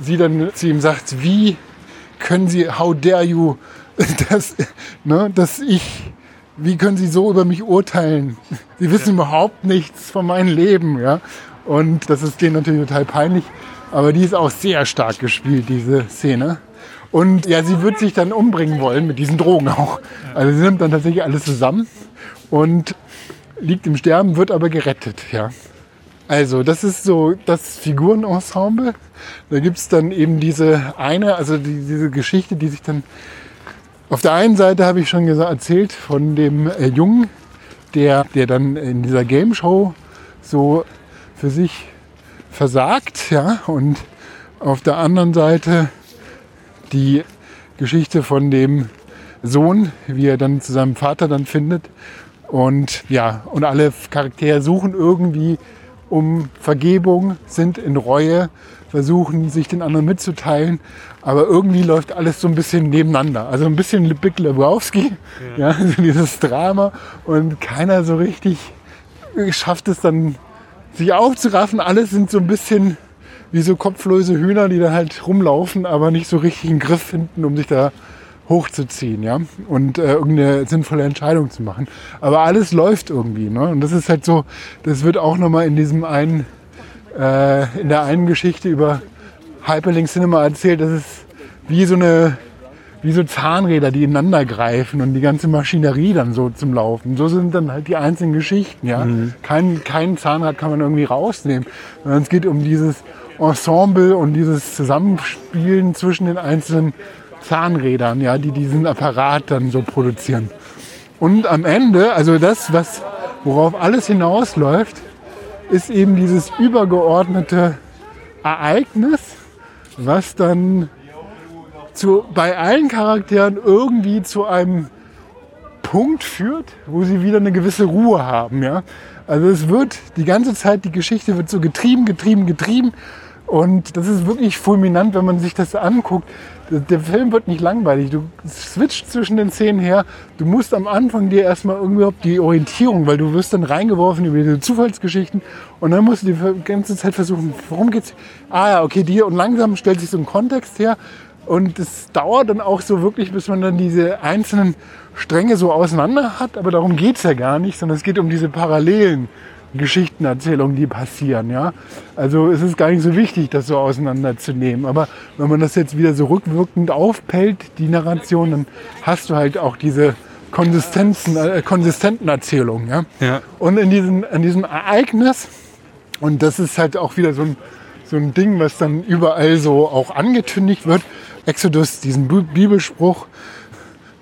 sie dann zu ihm sagt, wie können Sie, how dare you, dass, ne, dass ich, wie können Sie so über mich urteilen? Sie wissen ja. überhaupt nichts von meinem Leben, ja. Und das ist denen natürlich total peinlich, aber die ist auch sehr stark gespielt, diese Szene. Und ja, sie wird sich dann umbringen wollen mit diesen Drogen auch. Also sie nimmt dann tatsächlich alles zusammen und liegt im Sterben, wird aber gerettet, ja. Also, das ist so das Figurenensemble. Da gibt es dann eben diese eine, also die, diese Geschichte, die sich dann auf der einen Seite habe ich schon gesagt, erzählt von dem äh, Jungen, der, der dann in dieser Game Show so für sich versagt, ja, und auf der anderen Seite die Geschichte von dem Sohn, wie er dann zu seinem Vater dann findet Und ja, und alle Charaktere suchen irgendwie um Vergebung, sind in Reue, versuchen sich den anderen mitzuteilen. Aber irgendwie läuft alles so ein bisschen nebeneinander. Also ein bisschen Big Lebowski, ja. ja also dieses Drama. Und keiner so richtig schafft es dann, sich aufzuraffen. Alles sind so ein bisschen wie so kopflose Hühner, die da halt rumlaufen, aber nicht so richtig einen Griff finden, um sich da hochzuziehen, ja, und äh, irgendeine sinnvolle Entscheidung zu machen. Aber alles läuft irgendwie, ne? Und das ist halt so, das wird auch nochmal in diesem einen, äh, in der einen Geschichte über Hyperlink Cinema erzählt, das ist wie so eine, wie so Zahnräder, die ineinander greifen und die ganze Maschinerie dann so zum Laufen. So sind dann halt die einzelnen Geschichten, ja. Mhm. Kein, kein Zahnrad kann man irgendwie rausnehmen, sondern es geht um dieses Ensemble und dieses Zusammenspielen zwischen den einzelnen Zahnrädern, ja, die diesen Apparat dann so produzieren. Und am Ende, also das, was, worauf alles hinausläuft, ist eben dieses übergeordnete Ereignis, was dann zu, bei allen Charakteren irgendwie zu einem Punkt führt, wo sie wieder eine gewisse Ruhe haben. Ja? Also es wird die ganze Zeit, die Geschichte wird so getrieben, getrieben, getrieben und das ist wirklich fulminant, wenn man sich das anguckt. Der Film wird nicht langweilig. Du switcht zwischen den Szenen her. Du musst am Anfang dir erstmal irgendwie die Orientierung, weil du wirst dann reingeworfen über diese Zufallsgeschichten und dann musst du die ganze Zeit versuchen, worum geht's? Ah ja, okay, dir und langsam stellt sich so ein Kontext her und es dauert dann auch so wirklich, bis man dann diese einzelnen Stränge so auseinander hat, aber darum geht es ja gar nicht, sondern es geht um diese Parallelen Geschichtenerzählungen, die passieren. Ja? Also es ist gar nicht so wichtig, das so auseinanderzunehmen. Aber wenn man das jetzt wieder so rückwirkend aufpellt, die Narration, dann hast du halt auch diese Konsistenzen, äh, konsistenten Erzählungen. Ja? ja. Und in diesem, in diesem Ereignis, und das ist halt auch wieder so ein, so ein Ding, was dann überall so auch angekündigt wird, Exodus, diesen Bibelspruch,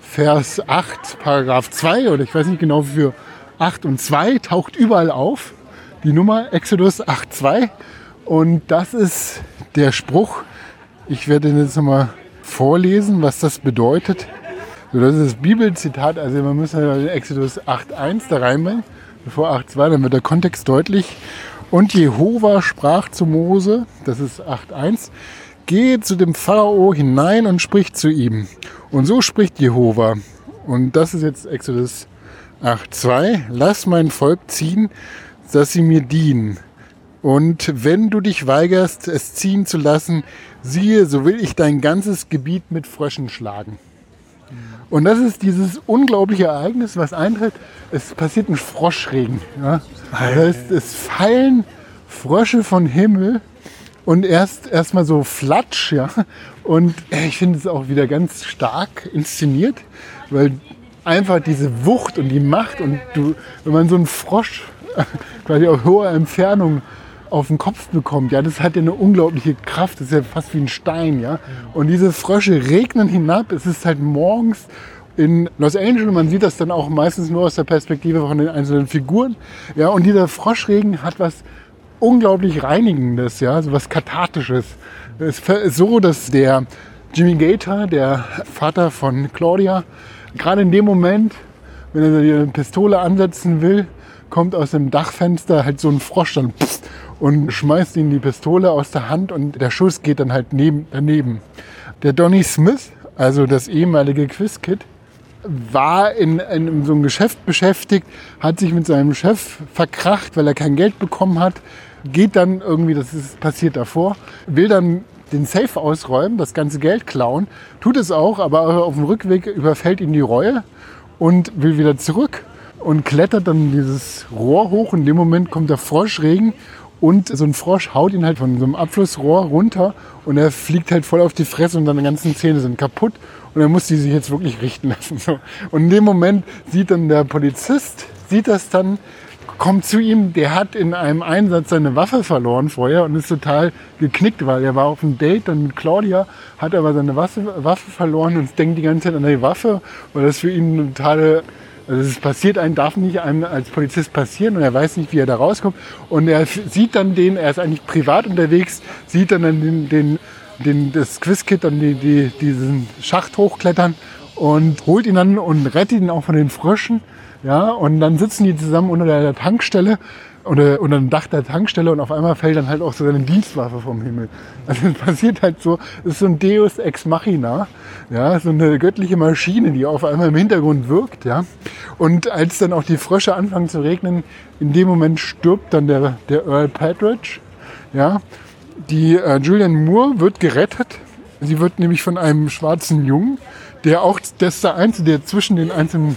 Vers 8, Paragraph 2, oder ich weiß nicht genau, für 8 und 2 taucht überall auf. Die Nummer Exodus 8.2. Und das ist der Spruch. Ich werde jetzt nochmal vorlesen, was das bedeutet. So, das ist das Bibelzitat. Also man muss den Exodus 8.1 da reinbringen, bevor 8.2, dann wird der Kontext deutlich. Und Jehova sprach zu Mose, das ist 8.1, gehe zu dem Pharao hinein und sprich zu ihm. Und so spricht Jehova. Und das ist jetzt Exodus 8.2. Lass mein Volk ziehen, dass sie mir dienen. Und wenn du dich weigerst, es ziehen zu lassen, siehe, so will ich dein ganzes Gebiet mit Fröschen schlagen. Und das ist dieses unglaubliche Ereignis, was eintritt. Es passiert ein Froschregen. Ja? Das heißt, es fallen Frösche vom Himmel und erst erstmal so flatsch, ja. Und ich finde es auch wieder ganz stark inszeniert, weil einfach diese Wucht und die Macht und du, wenn man so einen Frosch quasi auf hoher Entfernung auf den Kopf bekommt, ja, das hat ja eine unglaubliche Kraft, das ist ja fast wie ein Stein, ja. Und diese Frösche regnen hinab, es ist halt morgens in Los Angeles, man sieht das dann auch meistens nur aus der Perspektive von den einzelnen Figuren, ja, und dieser Froschregen hat was unglaublich Reinigendes, ja, so was Kathartisches. Es ist so, dass der Jimmy Gator, der Vater von Claudia, gerade in dem Moment, wenn er die Pistole ansetzen will, kommt aus dem Dachfenster halt so ein Frosch dann und schmeißt ihm die Pistole aus der Hand und der Schuss geht dann halt neben, daneben. Der Donny Smith, also das ehemalige Quizkid, war in, in, so einem Geschäft beschäftigt, hat sich mit seinem Chef verkracht, weil er kein Geld bekommen hat, geht dann irgendwie, das ist passiert davor, will dann den Safe ausräumen, das ganze Geld klauen, tut es auch, aber auf dem Rückweg überfällt ihn die Reue und will wieder zurück und klettert dann dieses Rohr hoch. In dem Moment kommt der Froschregen und so ein Frosch haut ihn halt von so einem Abflussrohr runter und er fliegt halt voll auf die Fresse und seine ganzen Zähne sind kaputt und er muss die sich jetzt wirklich richten lassen. Und in dem Moment sieht dann der Polizist, sieht das dann, kommt zu ihm, der hat in einem Einsatz seine Waffe verloren vorher und ist total geknickt, weil er war auf einem Date dann mit Claudia, hat aber seine Waffe, Waffe verloren und denkt die ganze Zeit an die Waffe, weil das für ihn eine totale also es passiert einem, darf nicht einem als Polizist passieren und er weiß nicht, wie er da rauskommt. Und er sieht dann den, er ist eigentlich privat unterwegs, sieht dann den, den, den das Quizkit dann die, die, diesen Schacht hochklettern und holt ihn dann und rettet ihn auch von den Fröschen Ja, und dann sitzen die zusammen unter der Tankstelle oder unter dem Dach der Tankstelle und auf einmal fällt dann halt auch so seine Dienstwaffe vom Himmel. Also es passiert halt so, es ist so ein Deus ex machina, ja, so eine göttliche Maschine, die auf einmal im Hintergrund wirkt, ja. Und als dann auch die Frösche anfangen zu regnen, in dem Moment stirbt dann der, der Earl Partridge, ja. Die äh, Julian Moore wird gerettet. Sie wird nämlich von einem schwarzen Jungen, der auch, das ist der Einzige, der zwischen den einzelnen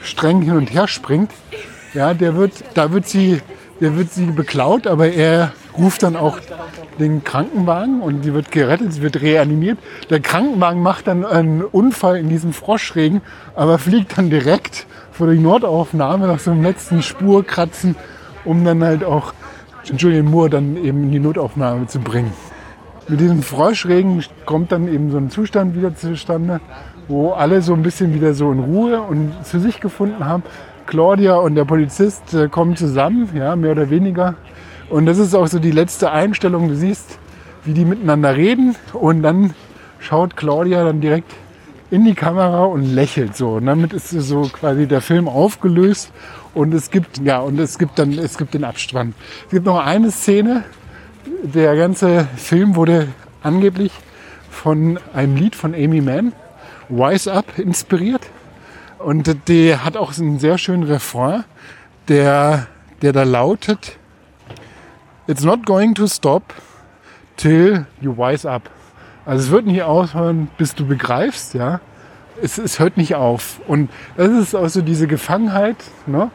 Strängen hin und her springt. Ja, der wird, da wird sie, der wird sie beklaut, aber er ruft dann auch den Krankenwagen und sie wird gerettet, sie wird reanimiert. Der Krankenwagen macht dann einen Unfall in diesem Froschregen, aber fliegt dann direkt vor die Nordaufnahme nach so einem letzten Spurkratzen, um dann halt auch Julian Moore dann eben in die Notaufnahme zu bringen. Mit diesem Froschregen kommt dann eben so ein Zustand wieder zustande, wo alle so ein bisschen wieder so in Ruhe und zu sich gefunden haben. Claudia und der Polizist äh, kommen zusammen, ja, mehr oder weniger. Und das ist auch so die letzte Einstellung. Du siehst, wie die miteinander reden und dann schaut Claudia dann direkt in die Kamera und lächelt so. Und damit ist so quasi der Film aufgelöst und es gibt, ja, und es gibt dann, es gibt den Abspann. Es gibt noch eine Szene. Der ganze Film wurde angeblich von einem Lied von Amy Mann, Wise Up, inspiriert. Und der hat auch einen sehr schönen Refrain, der, der da lautet, It's not going to stop till you wise up. Also es wird nicht aufhören, bis du begreifst, ja. Es, es hört nicht auf. Und das ist auch so diese Gefangenheit, ne?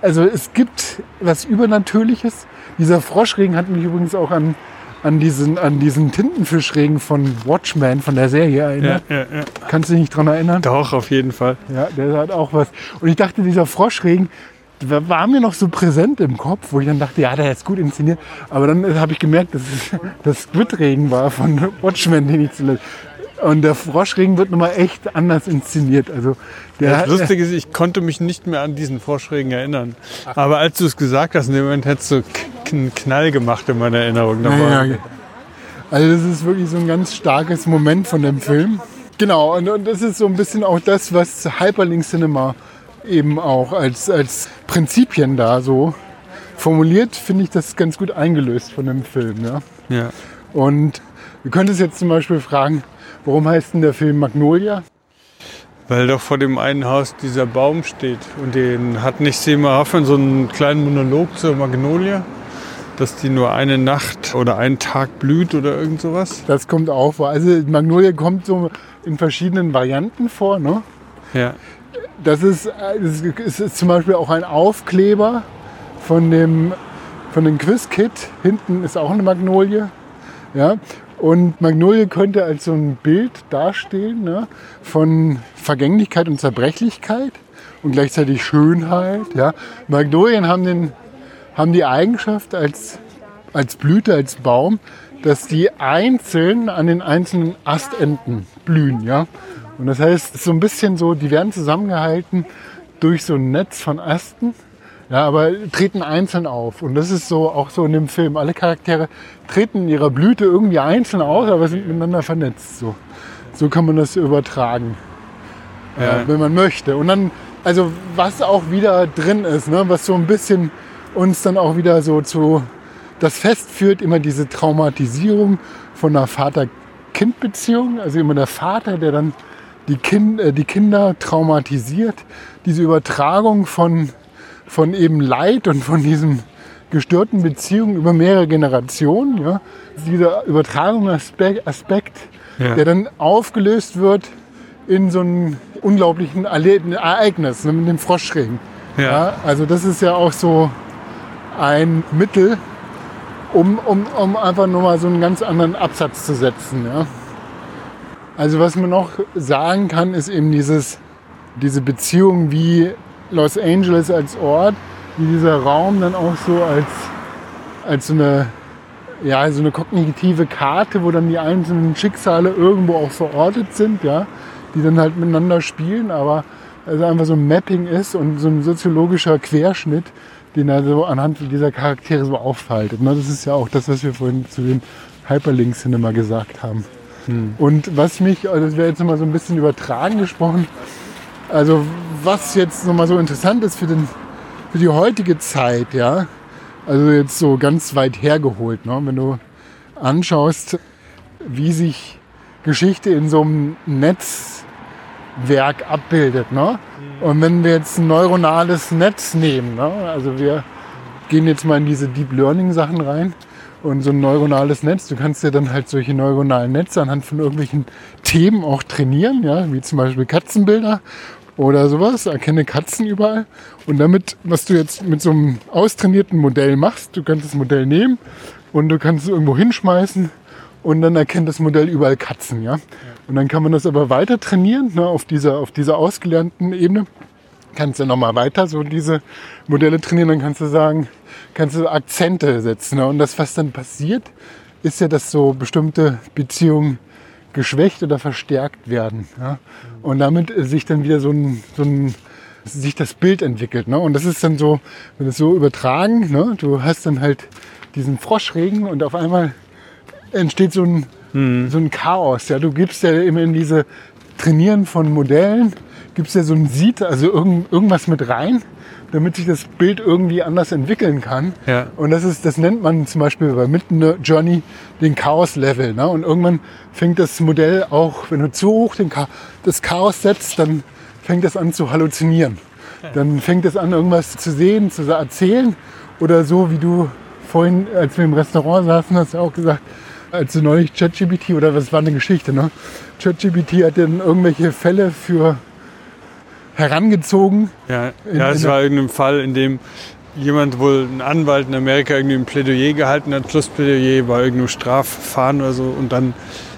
Also es gibt was Übernatürliches. Dieser Froschregen hat mich übrigens auch an, an, diesen, an diesen Tintenfischregen von Watchmen, von der Serie erinnert. Ja, ja, ja. Kannst du dich nicht dran erinnern? Doch, auf jeden Fall. Ja, der hat auch was. Und ich dachte, dieser Froschregen war mir noch so präsent im Kopf, wo ich dann dachte, ja, der ist gut inszeniert. Aber dann habe ich gemerkt, dass es das Squidregen war von Watchmen, den ich zuletzt. Und der Froschregen wird nochmal echt anders inszeniert. Also der, Das Lustige ist, ich konnte mich nicht mehr an diesen Froschregen erinnern. Aber als du es gesagt hast, in dem Moment hättest du einen Knall gemacht in meiner Erinnerung. Da war- Ja, ja. Also das ist wirklich so ein ganz starkes Moment von dem Film. Genau, und, und das ist so ein bisschen auch das, was Hyperlink Cinema eben auch als, als Prinzipien da so formuliert, finde ich das ganz gut eingelöst von dem Film. Ja? ja. Und du könntest jetzt zum Beispiel fragen, warum heißt denn der Film Magnolia? Weil doch vor dem einen Haus dieser Baum steht. Und den hat nicht Seymour Hoffman so einen kleinen Monolog zur Magnolie, dass die nur eine Nacht oder einen Tag blüht oder irgend sowas. Das kommt auch vor. Also Magnolia kommt so in verschiedenen Varianten vor. Ne? Ja. Das ist, das ist zum Beispiel auch ein Aufkleber von dem, von dem Quiz-Kit. Hinten ist auch eine Magnolie. Ja? Und Magnolie könnte als so ein Bild dastehen ne? von Vergänglichkeit und Zerbrechlichkeit und gleichzeitig Schönheit. Ja? Magnolien haben, den, haben die Eigenschaft als, als Blüte, als Baum, dass die einzeln an den einzelnen Astenden blühen. Ja? Und das heißt, es ist so ein bisschen so, die werden zusammengehalten durch so ein Netz von Asten, ja, aber treten einzeln auf. Und das ist so auch so in dem Film. Alle Charaktere treten in ihrer Blüte irgendwie einzeln aus, aber sind miteinander vernetzt. So, so kann man das übertragen, Ja. äh, wenn man möchte. Und dann, also was auch wieder drin ist, ne, was so ein bisschen uns dann auch wieder so zu das festführt, immer diese Traumatisierung von einer Vater-Kind-Beziehung. Also immer der Vater, der dann die, kind, äh, die Kinder traumatisiert. Diese Übertragung von, von eben Leid und von diesem gestörten Beziehungen über mehrere Generationen. Ja? Dieser Übertragungsaspekt, Aspekt, Ja. der dann aufgelöst wird in so einem unglaublichen Erlebnis, Ereignis ne, mit dem Froschregen. Ja. also das ist ja auch so ein Mittel, um, um, um einfach nur mal so einen ganz anderen Absatz zu setzen. Ja? Also was man noch sagen kann, ist eben dieses, diese Beziehung wie Los Angeles als Ort, wie dieser Raum dann auch so als, als so eine ja, so eine kognitive Karte, wo dann die einzelnen Schicksale irgendwo auch verortet sind, ja, die dann halt miteinander spielen, aber also einfach so ein Mapping ist und so ein soziologischer Querschnitt, den er so anhand dieser Charaktere so aufhaltet. Ne? Das ist ja auch das, was wir vorhin zu dem Hyperlink-Cinema gesagt haben. Und was mich, also das wäre jetzt mal so ein bisschen übertragen gesprochen, Also was jetzt nochmal so interessant ist für, den, für die heutige Zeit, ja, also jetzt so ganz weit hergeholt, ne? wenn du anschaust, wie sich Geschichte in so einem Netzwerk abbildet. Ne? Und wenn wir jetzt ein neuronales Netz nehmen, ne? also wir gehen jetzt mal in diese Deep Learning Sachen rein und so ein neuronales Netz, du kannst ja dann halt solche neuronalen Netze anhand von irgendwelchen Themen auch trainieren, ja, wie zum Beispiel Katzenbilder oder sowas, erkenne Katzen überall. Und damit, was du jetzt mit so einem austrainierten Modell machst, du kannst das Modell nehmen und du kannst es irgendwo hinschmeißen und dann erkennt das Modell überall Katzen, ja. Und dann kann man das aber weiter trainieren, ne, auf dieser, auf dieser ausgelernten Ebene. Kannst du nochmal weiter so diese Modelle trainieren, dann kannst du sagen, kannst du Akzente setzen. Ne? Und das, was dann passiert, ist ja, dass so bestimmte Beziehungen geschwächt oder verstärkt werden. Ja? Und damit sich dann wieder so ein, so ein sich das Bild entwickelt. Ne? Und das ist dann so, wenn es so übertragen, ne? du hast dann halt diesen Froschregen und auf einmal entsteht so ein, mhm. so ein Chaos. Ja? Du gibst ja immer in diese Trainieren von Modellen, gibst ja so ein Seed, also irgend, irgendwas mit rein damit sich das Bild irgendwie anders entwickeln kann. Ja. Und das ist, das nennt man zum Beispiel bei Mitten Journey den Chaos-Level. Ne? Und irgendwann fängt das Modell auch, wenn du zu hoch den Cha das Chaos setzt, dann fängt es an zu halluzinieren. Dann fängt es an, irgendwas zu sehen, zu erzählen. Oder so, wie du vorhin, als wir im Restaurant saßen, hast du auch gesagt, als du neulich ChatGPT oder was war eine Geschichte, ne? ChatGPT hat dann irgendwelche Fälle für herangezogen. Ja, ja es war irgendein Fall, in dem jemand wohl, ein Anwalt in Amerika, irgendwie ein Plädoyer gehalten hat, Schlussplädoyer bei irgendeinem Strafverfahren oder so und dann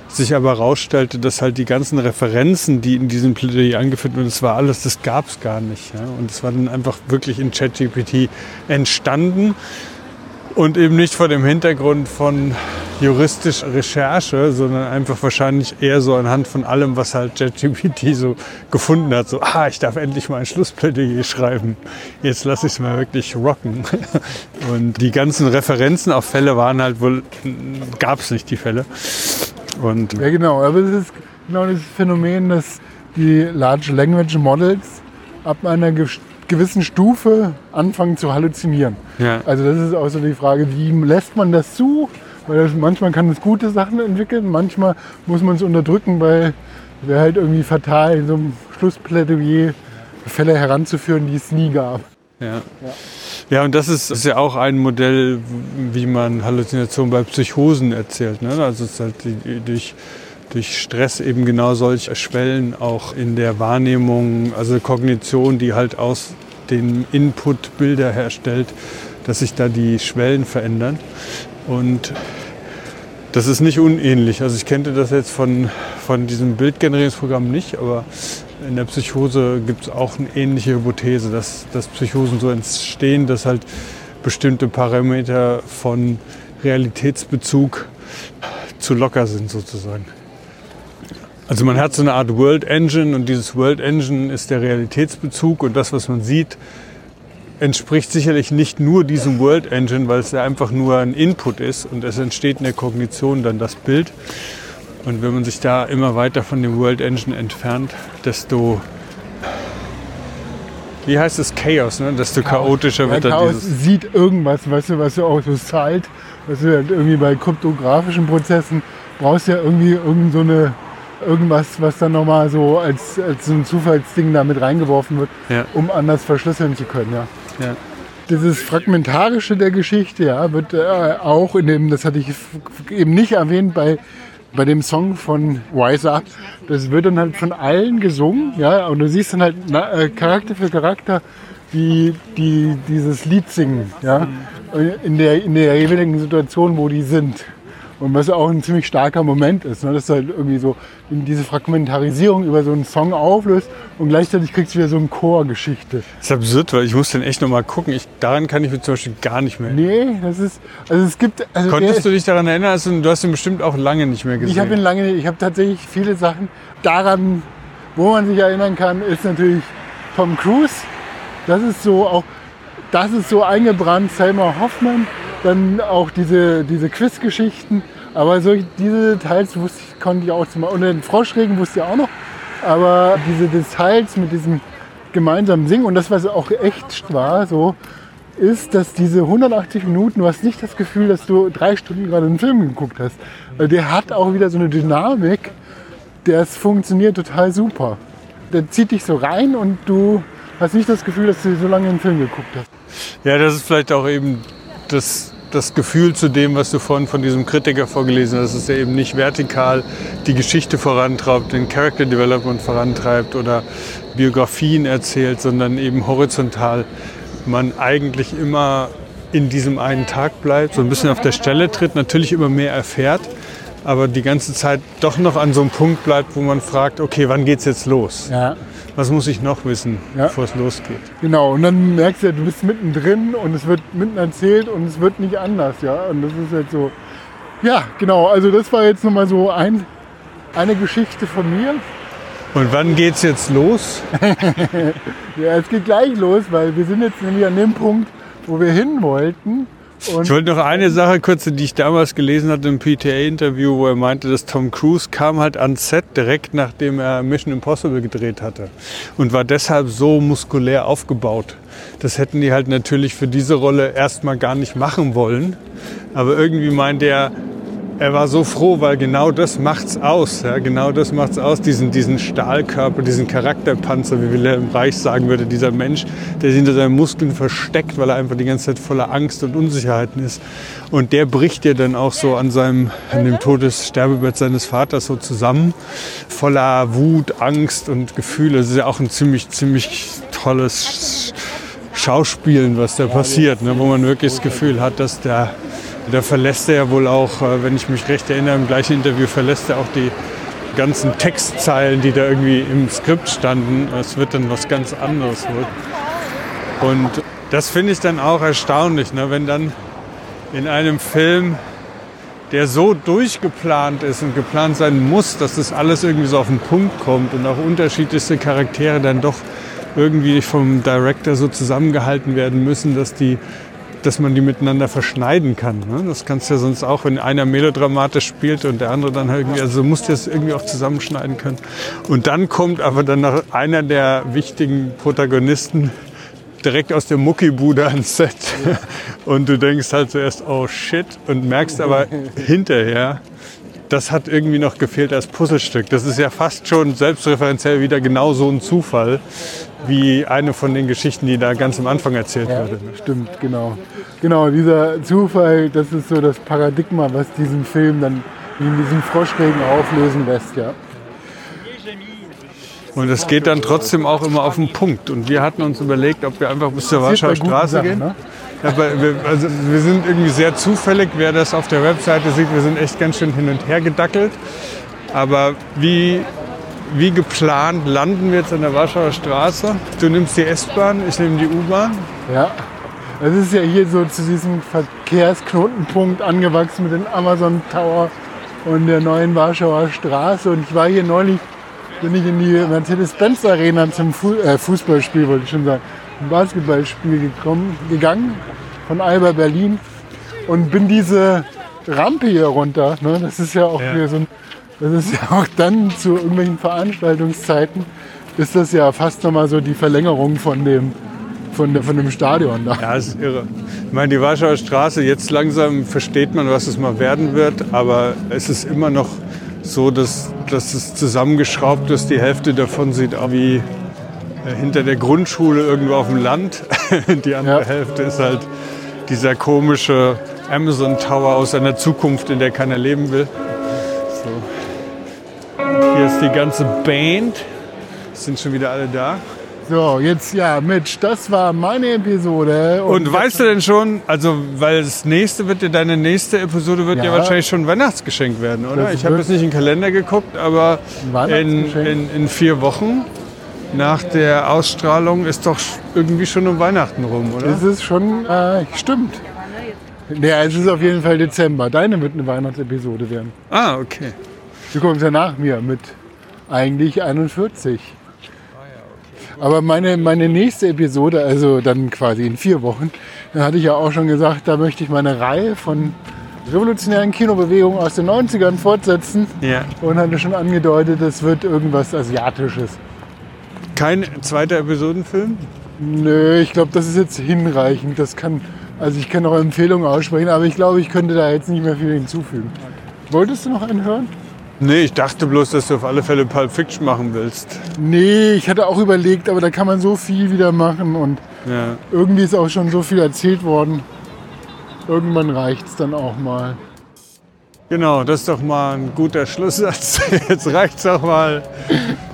sich aber herausstellte, dass halt die ganzen Referenzen, die in diesem Plädoyer angeführt wurden, das war alles, das gab es gar nicht. Ja? Und es war dann einfach wirklich in ChatGPT entstanden und eben nicht vor dem Hintergrund von juristischer Recherche, sondern einfach wahrscheinlich eher so anhand von allem, was halt ChatGPT so gefunden hat. So, ah, ich darf endlich mal ein Schlussplädoyer schreiben. Jetzt lasse ich es mal wirklich rocken. Und die ganzen Referenzen auf Fälle waren halt wohl, gab es nicht die Fälle. Und ja, genau. Aber es ist genau das Phänomen, dass die Large Language Models ab einer gewissen Stufe anfangen zu halluzinieren. Ja. Also das ist auch so die Frage, wie lässt man das zu? Weil das, manchmal kann es gute Sachen entwickeln, manchmal muss man es unterdrücken, weil wäre halt irgendwie fatal, in so einem Schlussplädoyer Fälle heranzuführen, die es nie gab. Ja. ja. Ja, und das ist, ist, ja auch ein Modell, wie man Halluzinationen bei Psychosen erzählt. Ne? Also es ist halt die, durch, durch Stress eben genau solche Schwellen auch in der Wahrnehmung, also Kognition, die halt aus den Input Bilder herstellt, dass sich da die Schwellen verändern. Und das ist nicht unähnlich. Also ich kannte das jetzt von, von diesem Bildgenerierungsprogramm nicht, aber in der Psychose gibt es auch eine ähnliche Hypothese, dass, dass Psychosen so entstehen, dass halt bestimmte Parameter von Realitätsbezug zu locker sind sozusagen. Also man hat so eine Art World Engine und dieses World Engine ist der Realitätsbezug und das, was man sieht, entspricht sicherlich nicht nur diesem World Engine, weil es ja einfach nur ein Input ist und es entsteht in der Kognition dann das Bild. Und wenn man sich da immer weiter von dem World Engine entfernt, desto wie heißt es Chaos, ne? desto Chaos. chaotischer wird ja, dann Chaos dieses sieht irgendwas, weißt du, was du auch so zahlt, was du halt irgendwie bei kryptografischen Prozessen brauchst ja irgendwie irgend so eine irgendwas, was dann nochmal so als, als so ein Zufallsding da mit reingeworfen wird, ja. um anders verschlüsseln zu können. Ja. Ja. Dieses Fragmentarische der Geschichte ja, wird äh, auch in dem, das hatte ich eben nicht erwähnt, bei, bei dem Song von Wiser, das wird dann halt von allen gesungen, ja, und du siehst dann halt na, äh, Charakter für Charakter, die, die dieses Lied singen, ja, in der, in der jeweiligen Situation, wo die sind. Und was auch ein ziemlich starker Moment ist, ne? dass du halt irgendwie so diese Fragmentarisierung über so einen Song auflöst und gleichzeitig kriegst du wieder so eine Chorgeschichte. Das ist absurd, weil ich muss den echt nochmal gucken. Ich, daran kann ich mich zum Beispiel gar nicht mehr Nee, das ist, also es gibt... Also Konntest du dich daran erinnern? Also du hast ihn bestimmt auch lange nicht mehr gesehen. Ich habe ihn lange nicht, ich habe tatsächlich viele Sachen. Daran, wo man sich erinnern kann, ist natürlich Tom Cruise. Das ist so auch, das ist so eingebrannt, Selma Hoffman dann auch diese, diese Quiz-Geschichten. Aber so diese Details wusste ich, konnte ich auch zum Und den Froschregen wusste ich auch noch. Aber diese Details mit diesem gemeinsamen Singen und das, was auch echt war, so, ist, dass diese 180 Minuten, du hast nicht das Gefühl, dass du drei Stunden gerade einen Film geguckt hast. Der hat auch wieder so eine Dynamik, das funktioniert total super. Der zieht dich so rein und du hast nicht das Gefühl, dass du so lange einen Film geguckt hast. Ja, das ist vielleicht auch eben das, das Gefühl zu dem, was du vorhin von diesem Kritiker vorgelesen hast, dass er eben nicht vertikal die Geschichte vorantreibt, den Character Development vorantreibt oder Biografien erzählt, sondern eben horizontal man eigentlich immer in diesem einen Tag bleibt, so ein bisschen auf der Stelle tritt, natürlich immer mehr erfährt, aber die ganze Zeit doch noch an so einem Punkt bleibt, wo man fragt, okay, wann geht's jetzt los? Ja. Was muss ich noch wissen, Ja. bevor es losgeht? Genau, und dann merkst du, ja, du bist mittendrin und es wird mitten erzählt und es wird nicht anders, ja. Und das ist jetzt so, ja, genau, also das war jetzt nochmal so ein, eine Geschichte von mir. Und wann geht's jetzt los? Ja, es geht gleich los, weil wir sind jetzt nämlich an dem Punkt, wo wir hin wollten. Und Ich wollte noch eine Sache kurz, die ich damals gelesen hatte im PTA-Interview, wo er meinte, dass Tom Cruise kam halt ans Set direkt nachdem er Mission Impossible gedreht hatte und war deshalb so muskulär aufgebaut. Das hätten die halt natürlich für diese Rolle erstmal gar nicht machen wollen. Aber irgendwie meinte er, er war so froh, weil genau das macht's aus. Ja, genau das macht's aus, diesen, diesen Stahlkörper, diesen Charakterpanzer, wie Wilhelm Reich sagen würde, dieser Mensch, der sich hinter seinen Muskeln versteckt, weil er einfach die ganze Zeit voller Angst und Unsicherheiten ist. Und der bricht ja dann auch so an seinem, an dem Todessterbebett seines Vaters so zusammen, voller Wut, Angst und Gefühle. Das ist ja auch ein ziemlich, ziemlich tolles Schauspielen, was da passiert, ne, wo man wirklich das Gefühl hat, dass der da verlässt er ja wohl auch, äh, wenn ich mich recht erinnere, im gleichen Interview verlässt er auch die ganzen Textzeilen, die da irgendwie im Skript standen. Es wird dann was ganz anderes. wohl. Und das finde ich dann auch erstaunlich, ne? wenn dann in einem Film, der so durchgeplant ist und geplant sein muss, dass das alles irgendwie so auf den Punkt kommt und auch unterschiedlichste Charaktere dann doch irgendwie vom Director so zusammengehalten werden müssen, dass die dass man die miteinander verschneiden kann. Ne? Das kannst du ja sonst auch, wenn einer melodramatisch spielt und der andere dann halt irgendwie, also du musst das irgendwie auch zusammenschneiden können. Und dann kommt aber dann noch einer der wichtigen Protagonisten direkt aus der Muckibude ans Set und du denkst halt zuerst, oh shit, und merkst aber hinterher, das hat irgendwie noch gefehlt als Puzzlestück. Das ist ja fast schon selbstreferenziell wieder genau so ein Zufall wie eine von den Geschichten, die da ganz am Anfang erzählt Ja, wurde. stimmt, genau. Genau, dieser Zufall, das ist so das Paradigma, was diesen Film dann in diesem Froschregen auflösen lässt, ja. Und es geht dann trotzdem auch immer auf den Punkt. Und wir hatten uns überlegt, ob wir einfach bis zur Warschauer Straße Sachen, gehen. ne? Aber wir, also wir sind irgendwie sehr zufällig, wer das auf der Webseite sieht, wir sind echt ganz schön hin und her gedackelt. Aber wie, wie geplant landen wir jetzt an der Warschauer Straße. Du nimmst die S-Bahn, ich nehme die U-Bahn. Ja. Es ist ja hier so zu diesem Verkehrsknotenpunkt angewachsen mit dem Amazon Tower und der neuen Warschauer Straße. Und ich war hier neulich, bin ich in die Mercedes-Benz Arena zum Fu äh, Fußballspiel, wollte ich schon sagen, ein Basketballspiel gekommen, gegangen von Alba Berlin und bin diese Rampe hier runter. Ne? Das ist ja auch Ja. hier so ein, das ist ja auch dann zu irgendwelchen Veranstaltungszeiten ist das ja fast nochmal so die Verlängerung von dem, von, der, von dem Stadion da. Ja, das ist irre. Ich meine, die Warschauer Straße, jetzt langsam versteht man, was es mal werden wird, aber es ist immer noch so, dass, dass es zusammengeschraubt ist. Die Hälfte davon sieht auch wie äh, hinter der Grundschule irgendwo auf dem Land. Die andere Ja. Hälfte ist halt dieser komische Amazon Tower aus einer Zukunft, in der keiner leben will. So. Hier ist die ganze Band. Sind schon wieder alle da. So, jetzt ja, Mitch, das war meine Episode. Und weißt du denn schon, also weil das nächste wird ja, deine nächste Episode wird ja, Ja. wahrscheinlich schon ein Weihnachtsgeschenk werden, oder? Ich habe jetzt nicht in den Kalender geguckt, aber in, in, in vier Wochen nach der Ausstrahlung ist doch irgendwie schon um Weihnachten rum, oder? Das ist schon, äh, stimmt. Ja, es ist auf jeden Fall Dezember. Deine wird eine Weihnachtsepisode werden. Ah, okay. Du kommst ja nach mir mit eigentlich 41. Aber meine, meine nächste Episode, also dann quasi in vier Wochen, da hatte ich ja auch schon gesagt, da möchte ich meine Reihe von revolutionären Kinobewegung aus den 90ern fortsetzen Ja. und hatte schon angedeutet, es wird irgendwas Asiatisches. Kein zweiter Episodenfilm? Nö, ich glaube, das ist jetzt hinreichend. Das kann, also ich kann auch Empfehlungen aussprechen, aber ich glaube, ich könnte da jetzt nicht mehr viel hinzufügen. Wolltest du noch einen hören? Nee, ich dachte bloß, dass du auf alle Fälle Pulp Fiction machen willst. Nee, ich hatte auch überlegt, aber da kann man so viel wieder machen und Ja. irgendwie ist auch schon so viel erzählt worden. Irgendwann reicht es dann auch mal. Genau, das ist doch mal ein guter Schlusssatz. Jetzt reicht's auch mal.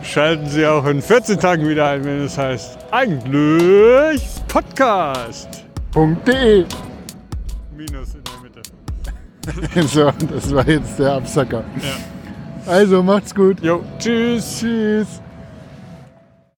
Schalten Sie auch in 14 Tagen wieder ein, wenn es heißt eigentlich Podcast. .de. Minus in der Mitte. So, das war jetzt der Absacker. Also macht's gut. Jo, tschüss. Tschüss.